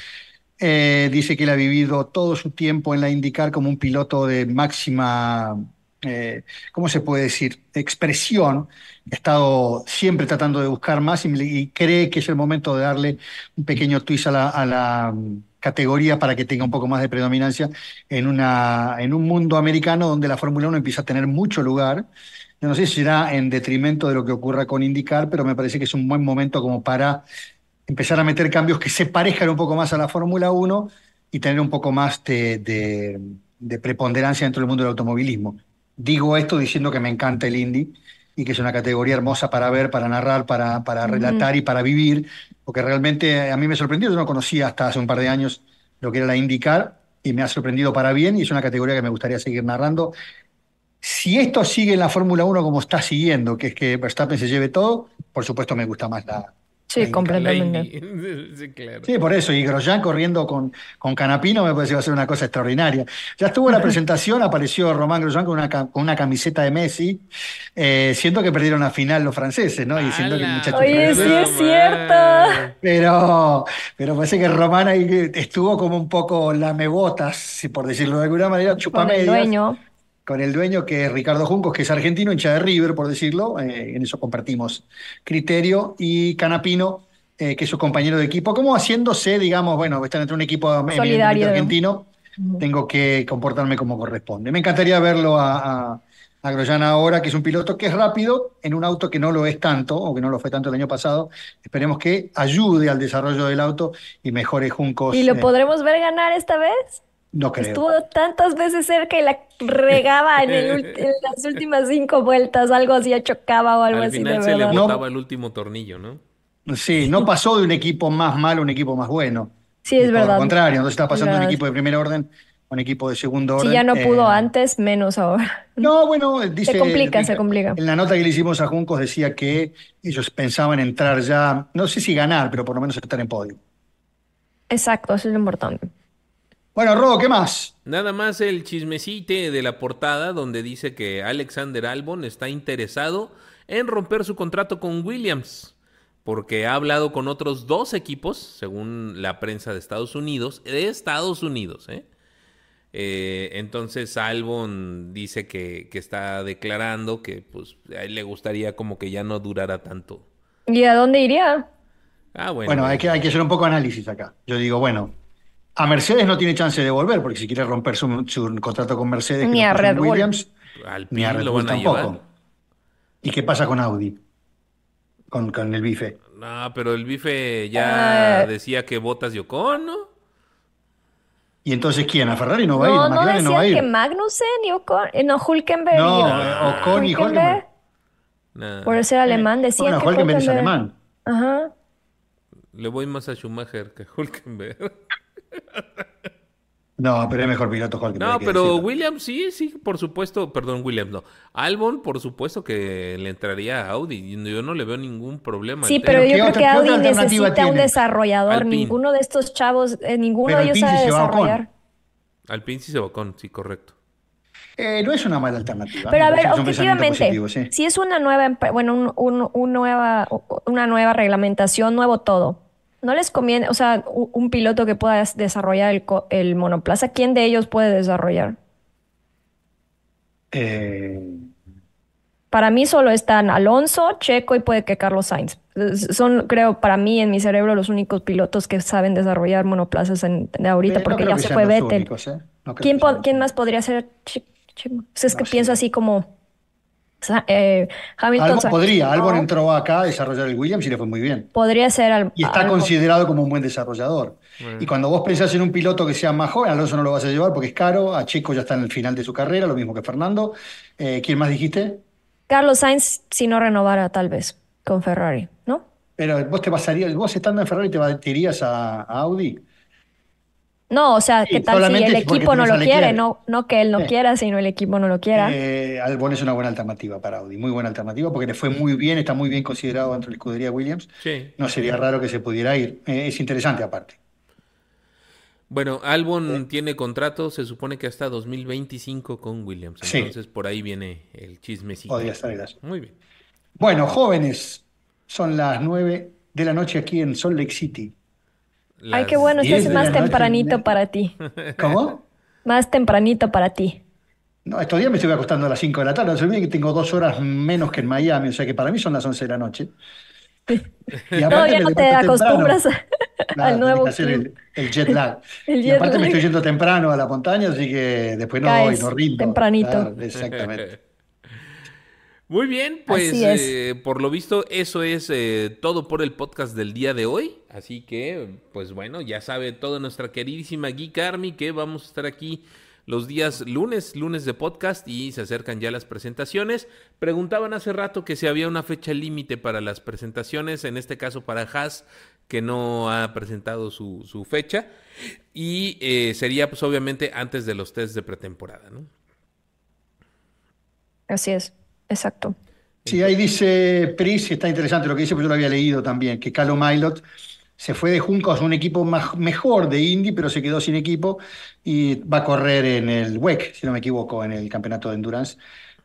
Eh, dice que él ha vivido todo su tiempo en la IndyCar como un piloto de máxima, eh, ¿cómo se puede decir? Expresión. Ha estado siempre tratando de buscar más y, cree que es el momento de darle un pequeño twist a la, a la, mm, categoría para que tenga un poco más de predominancia en, una, en un mundo americano donde la Fórmula 1 empieza a tener mucho lugar. Yo no sé si será en detrimento de lo que ocurra con IndyCar, pero me parece que es un buen momento como para empezar a meter cambios que se parezcan un poco más a la Fórmula 1 y tener un poco más de, de- de preponderancia dentro del mundo del automovilismo. Digo esto diciendo que me encanta el Indy y que es una categoría hermosa para ver, para narrar, para, para relatar y para vivir, porque realmente a mí me sorprendió, yo no conocía hasta hace un par de años lo que era la IndyCar y me ha sorprendido para bien y es una categoría que me gustaría seguir narrando. Si esto sigue en la Fórmula 1 como está siguiendo, que es que Verstappen se lleve todo, por supuesto me gusta más la, Sí, completamente. [LAUGHS] Sí, claro. Sí, por eso. Y Grosjean corriendo con, con Canapino me parece que va a ser una cosa extraordinaria. Ya estuvo en la [LAUGHS] presentación, apareció Román Grosjean con una, con una camiseta de Messi, eh, siento que perdieron la final los franceses, ¿no? Y siento que el muchacho Oye, sí es cierto. Pero, pero parece que Román ahí estuvo como un poco lamebotas, si por decirlo de alguna manera, Con el chupamedias, dueño. Con el dueño que es Ricardo Juncos, que es argentino, hincha de River, por decirlo, eh, en eso compartimos criterio, y Canapino, eh, que es su compañero de equipo, como haciéndose, digamos, bueno, están entre un equipo argentino, tengo que comportarme como corresponde. Me encantaría verlo a, a, a Grosjean ahora, que es un piloto que es rápido en un auto que no lo es tanto, o que no lo fue tanto el año pasado. Esperemos que ayude al desarrollo del auto y mejore Juncos. ¿Y lo eh, podremos ver ganar esta vez? No creo. Estuvo tantas veces cerca y la regaba en, el ult- en las últimas cinco vueltas, algo así, chocaba o algo Al así, de final se le verdad. No. botaba el último tornillo, ¿no? Sí, no pasó de un equipo más malo a un equipo más bueno. Sí, es verdad. Al contrario, entonces está pasando de un equipo de primer orden a un equipo de segundo orden. Si ya no pudo Eh, antes, menos ahora. No, bueno, dice. complica, se complica. En la nota que le hicimos a Juncos decía que ellos pensaban entrar ya, no sé si ganar, pero por lo menos estar en podio. Exacto, eso es lo importante. Bueno, Rodo, ¿qué más? Nada más el chismecite de la portada donde dice que Alexander Albon está interesado en romper su contrato con Williams porque ha hablado con otros dos equipos, según la prensa de Estados Unidos, de Estados Unidos, ¿eh? Eh, entonces Albon dice que, que está declarando que pues a él le gustaría como que ya no durara tanto. ¿Y a dónde iría? Ah, bueno. Bueno, hay que, hay que hacer un poco de análisis acá. Yo digo, bueno, a Mercedes no tiene chance de volver, porque si quiere romper su, su contrato con Mercedes, Ni a Red Bull. Williams, Al ni a Red lo Bull tampoco. llevar. ¿Y qué pasa con Audi? Con, con el bife. No, pero el bife ya Ah. decía que botas y Ocon, ¿no? ¿Y entonces quién? ¿A Ferrari no va a ir? No, ¿A no va a decían ir? que Magnussen y Ocon, eh, no, Hulkenberg No, y eh, Ocon y Hulkenberg. Nah, por ser alemán, decían Bueno, que Hulkenberg es Hulkenberg- alemán. Ajá. Le voy más a Schumacher que a Hulkenberg. [LAUGHS] No, pero es mejor piloto Hulkenberg. No, pero decirlo. Williams sí, sí, por supuesto, perdón, Williams no. Albon, por supuesto que le entraría a Audi. y Yo no le veo ningún problema. Sí, pero tema. yo ¿qué creo que Audi necesita un desarrollador. Alpine. Ninguno de estos chavos, eh, ninguno Pero de ellos Alpine sabe desarrollar. Alpine sí se va con, sí, correcto. Eh, no es una mala alternativa. Pero a ver, objetivamente, positivo, sí. si es una nueva, bueno, un, un- un nueva, una nueva reglamentación, nuevo todo, ¿no les conviene, o sea, un piloto que pueda des- desarrollar el, monoplaza, ¿quién de ellos puede desarrollar? Eh, Para mí solo están Alonso, Checo y puede que Carlos Sainz. Son, creo, para mí en mi cerebro los únicos pilotos que saben desarrollar monoplazas en, de ahorita, no porque ya se fue Vettel. únicos, ¿eh? No ¿Quién, más podría ser? Che- Checo. O sea, es que pienso así como eh, Hamilton. Albon sa- podría, Albon entró acá a desarrollar el Williams y le fue muy bien. Podría ser al- Y está algo. considerado como un buen desarrollador. Y cuando vos pensás en un piloto que sea más joven, Alonso no lo vas a llevar porque es caro, a Checo ya está en el final de su carrera, lo mismo que Fernando. Eh, ¿quién más dijiste? Carlos Sainz, si no renovara, tal vez, con Ferrari, ¿no? Pero vos te pasarías, vos estando en Ferrari te, te irías a, a Audi. No, o sea, Sí, ¿qué tal si el equipo no lo quiere? No, no que él no Sí. quiera, sino el equipo no lo quiera. Eh, Albon es una buena alternativa para Audi, muy buena alternativa porque le fue muy bien, está muy bien considerado dentro de la escudería Williams. Sí. No sería raro que se pudiera ir. Eh, es interesante aparte. Bueno, Albon tiene contrato, se supone que hasta 2025 con Williams. Sí. Entonces por ahí viene el chismecito. Podría estar. Muy bien. Bueno, jóvenes, son las 9 de la noche aquí en Salt Lake City. Ay, qué bueno, 10 es más noche, tempranito para ti. [LAUGHS] ¿Cómo? Más tempranito para ti. No, estos días me estoy acostando a las 5 de la tarde. Se que tengo dos horas menos que en Miami, o sea que para mí son las 11 de la noche. Y No, ya no te acostumbras [LAUGHS] a- Claro, al nuevo tenés que hacer el, jet lag. [LAUGHS] El y aparte me estoy yendo temprano a la montaña, así que después no Caes voy, no rindo. tempranito. Claro, exactamente. Muy bien, pues eh, por lo visto eso es eh, todo por el podcast del día de hoy. Así que, pues bueno, ya sabe toda nuestra queridísima Geek Army que vamos a estar aquí los días lunes, lunes de podcast y se acercan ya las presentaciones. Preguntaban hace rato que si había una fecha límite para las presentaciones, en este caso para Haas, que no ha presentado su, su fecha. Y eh, sería pues obviamente antes de los test de pretemporada, ¿no? Así es, exacto. Sí, ahí dice Pris, y está interesante lo que dice, porque yo lo había leído también, que Calo Milot se fue de Juncos a un equipo más, mejor de Indy, pero se quedó sin equipo y va a correr en el WEC, si no me equivoco, en el campeonato de endurance.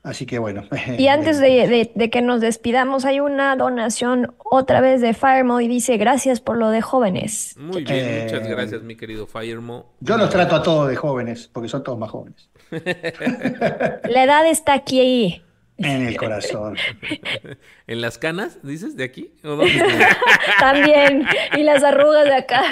Así que bueno. [LAUGHS] Y antes de, de- de que nos despidamos, hay una donación otra vez de Firemo y dice gracias por lo de jóvenes. Muy bien, Eh, muchas gracias, mi querido Firemo. Yo los trato a todos de jóvenes, porque son todos más jóvenes. [LAUGHS] La edad está aquí. En el [LAUGHS] corazón. ¿En las canas, dices, de aquí? ¿O dónde? [LAUGHS] También. Y las arrugas de acá.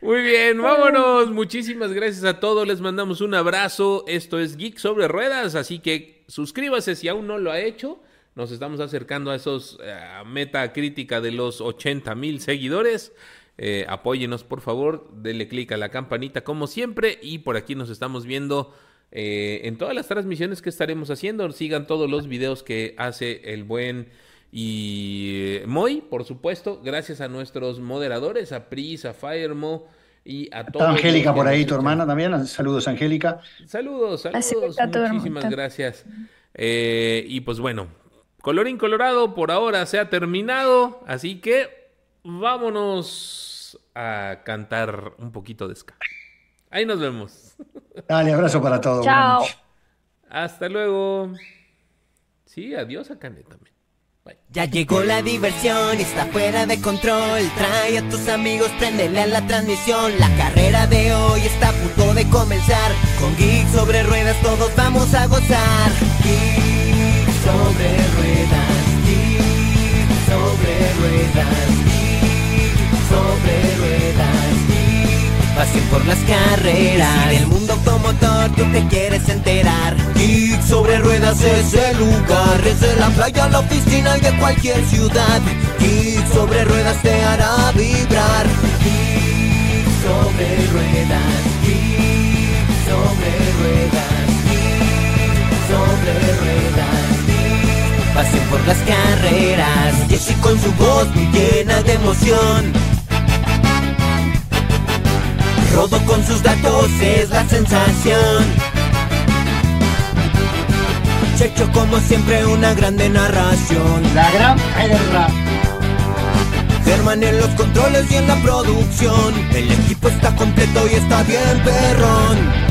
Muy bien, vámonos. Muchísimas gracias a todos. Les mandamos un abrazo. Esto es Geek sobre Ruedas, así que suscríbase si aún no lo ha hecho. Nos estamos acercando a esos eh, meta crítica de los 80 mil seguidores. Eh, apóyenos, por favor. Denle click a la campanita como siempre. Y por aquí nos estamos viendo eh, en todas las transmisiones que estaremos haciendo. Sigan todos los videos que hace el buen y Moy, por supuesto, gracias a nuestros moderadores, a Pris, a Firemo y a todos. Angélica por ahí, tu hermana también. Saludos, Angélica. Saludos, saludos. Muchísimas gracias. Eh, y pues bueno, colorín colorado, por ahora se ha terminado, así que vámonos a cantar un poquito de ska. Ahí nos vemos. Dale, abrazo para todos. Chao. Hasta luego. Sí, adiós a Canet también. Ya llegó la diversión, está fuera de control. Trae a tus amigos, préndele a la transmisión. La carrera de hoy está a punto de comenzar. Con Geek sobre ruedas todos vamos a gozar. Geek sobre ruedas, Geek sobre ruedas, Geek Pasión por las carreras. Y del mundo automotor tú te quieres enterar. Geek sobre ruedas es el lugar. Desde la playa a la oficina y de cualquier ciudad. Geek sobre ruedas te hará vibrar. Geek sobre ruedas. Geek sobre ruedas. Sobre ruedas. Pasión por las carreras. Jesse con su voz muy llena de emoción. Rodo con sus datos es la sensación. Checho como siempre una grande narración. La gran guerra. Germán en los controles y en la producción. El equipo está completo y está bien perrón.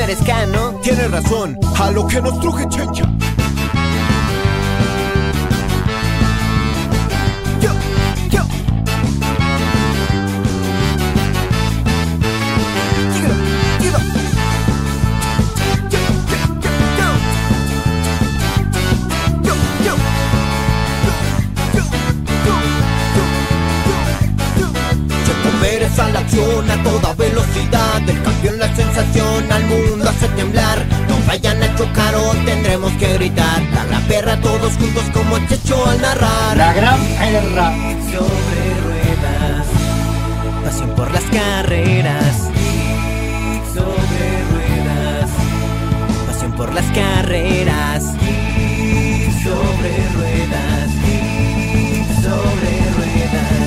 Eres. Tienes razón, a lo que nos truje chencha. A la acción a toda velocidad El campeón la sensación temblar. No vayan a chocar o tendremos que gritar. La gran perra todos juntos como el checho al narrar. La gran perra. Sobre ruedas Pasión por las carreras. Sobre ruedas Pasión por las carreras. Sobre ruedas Sobre ruedas.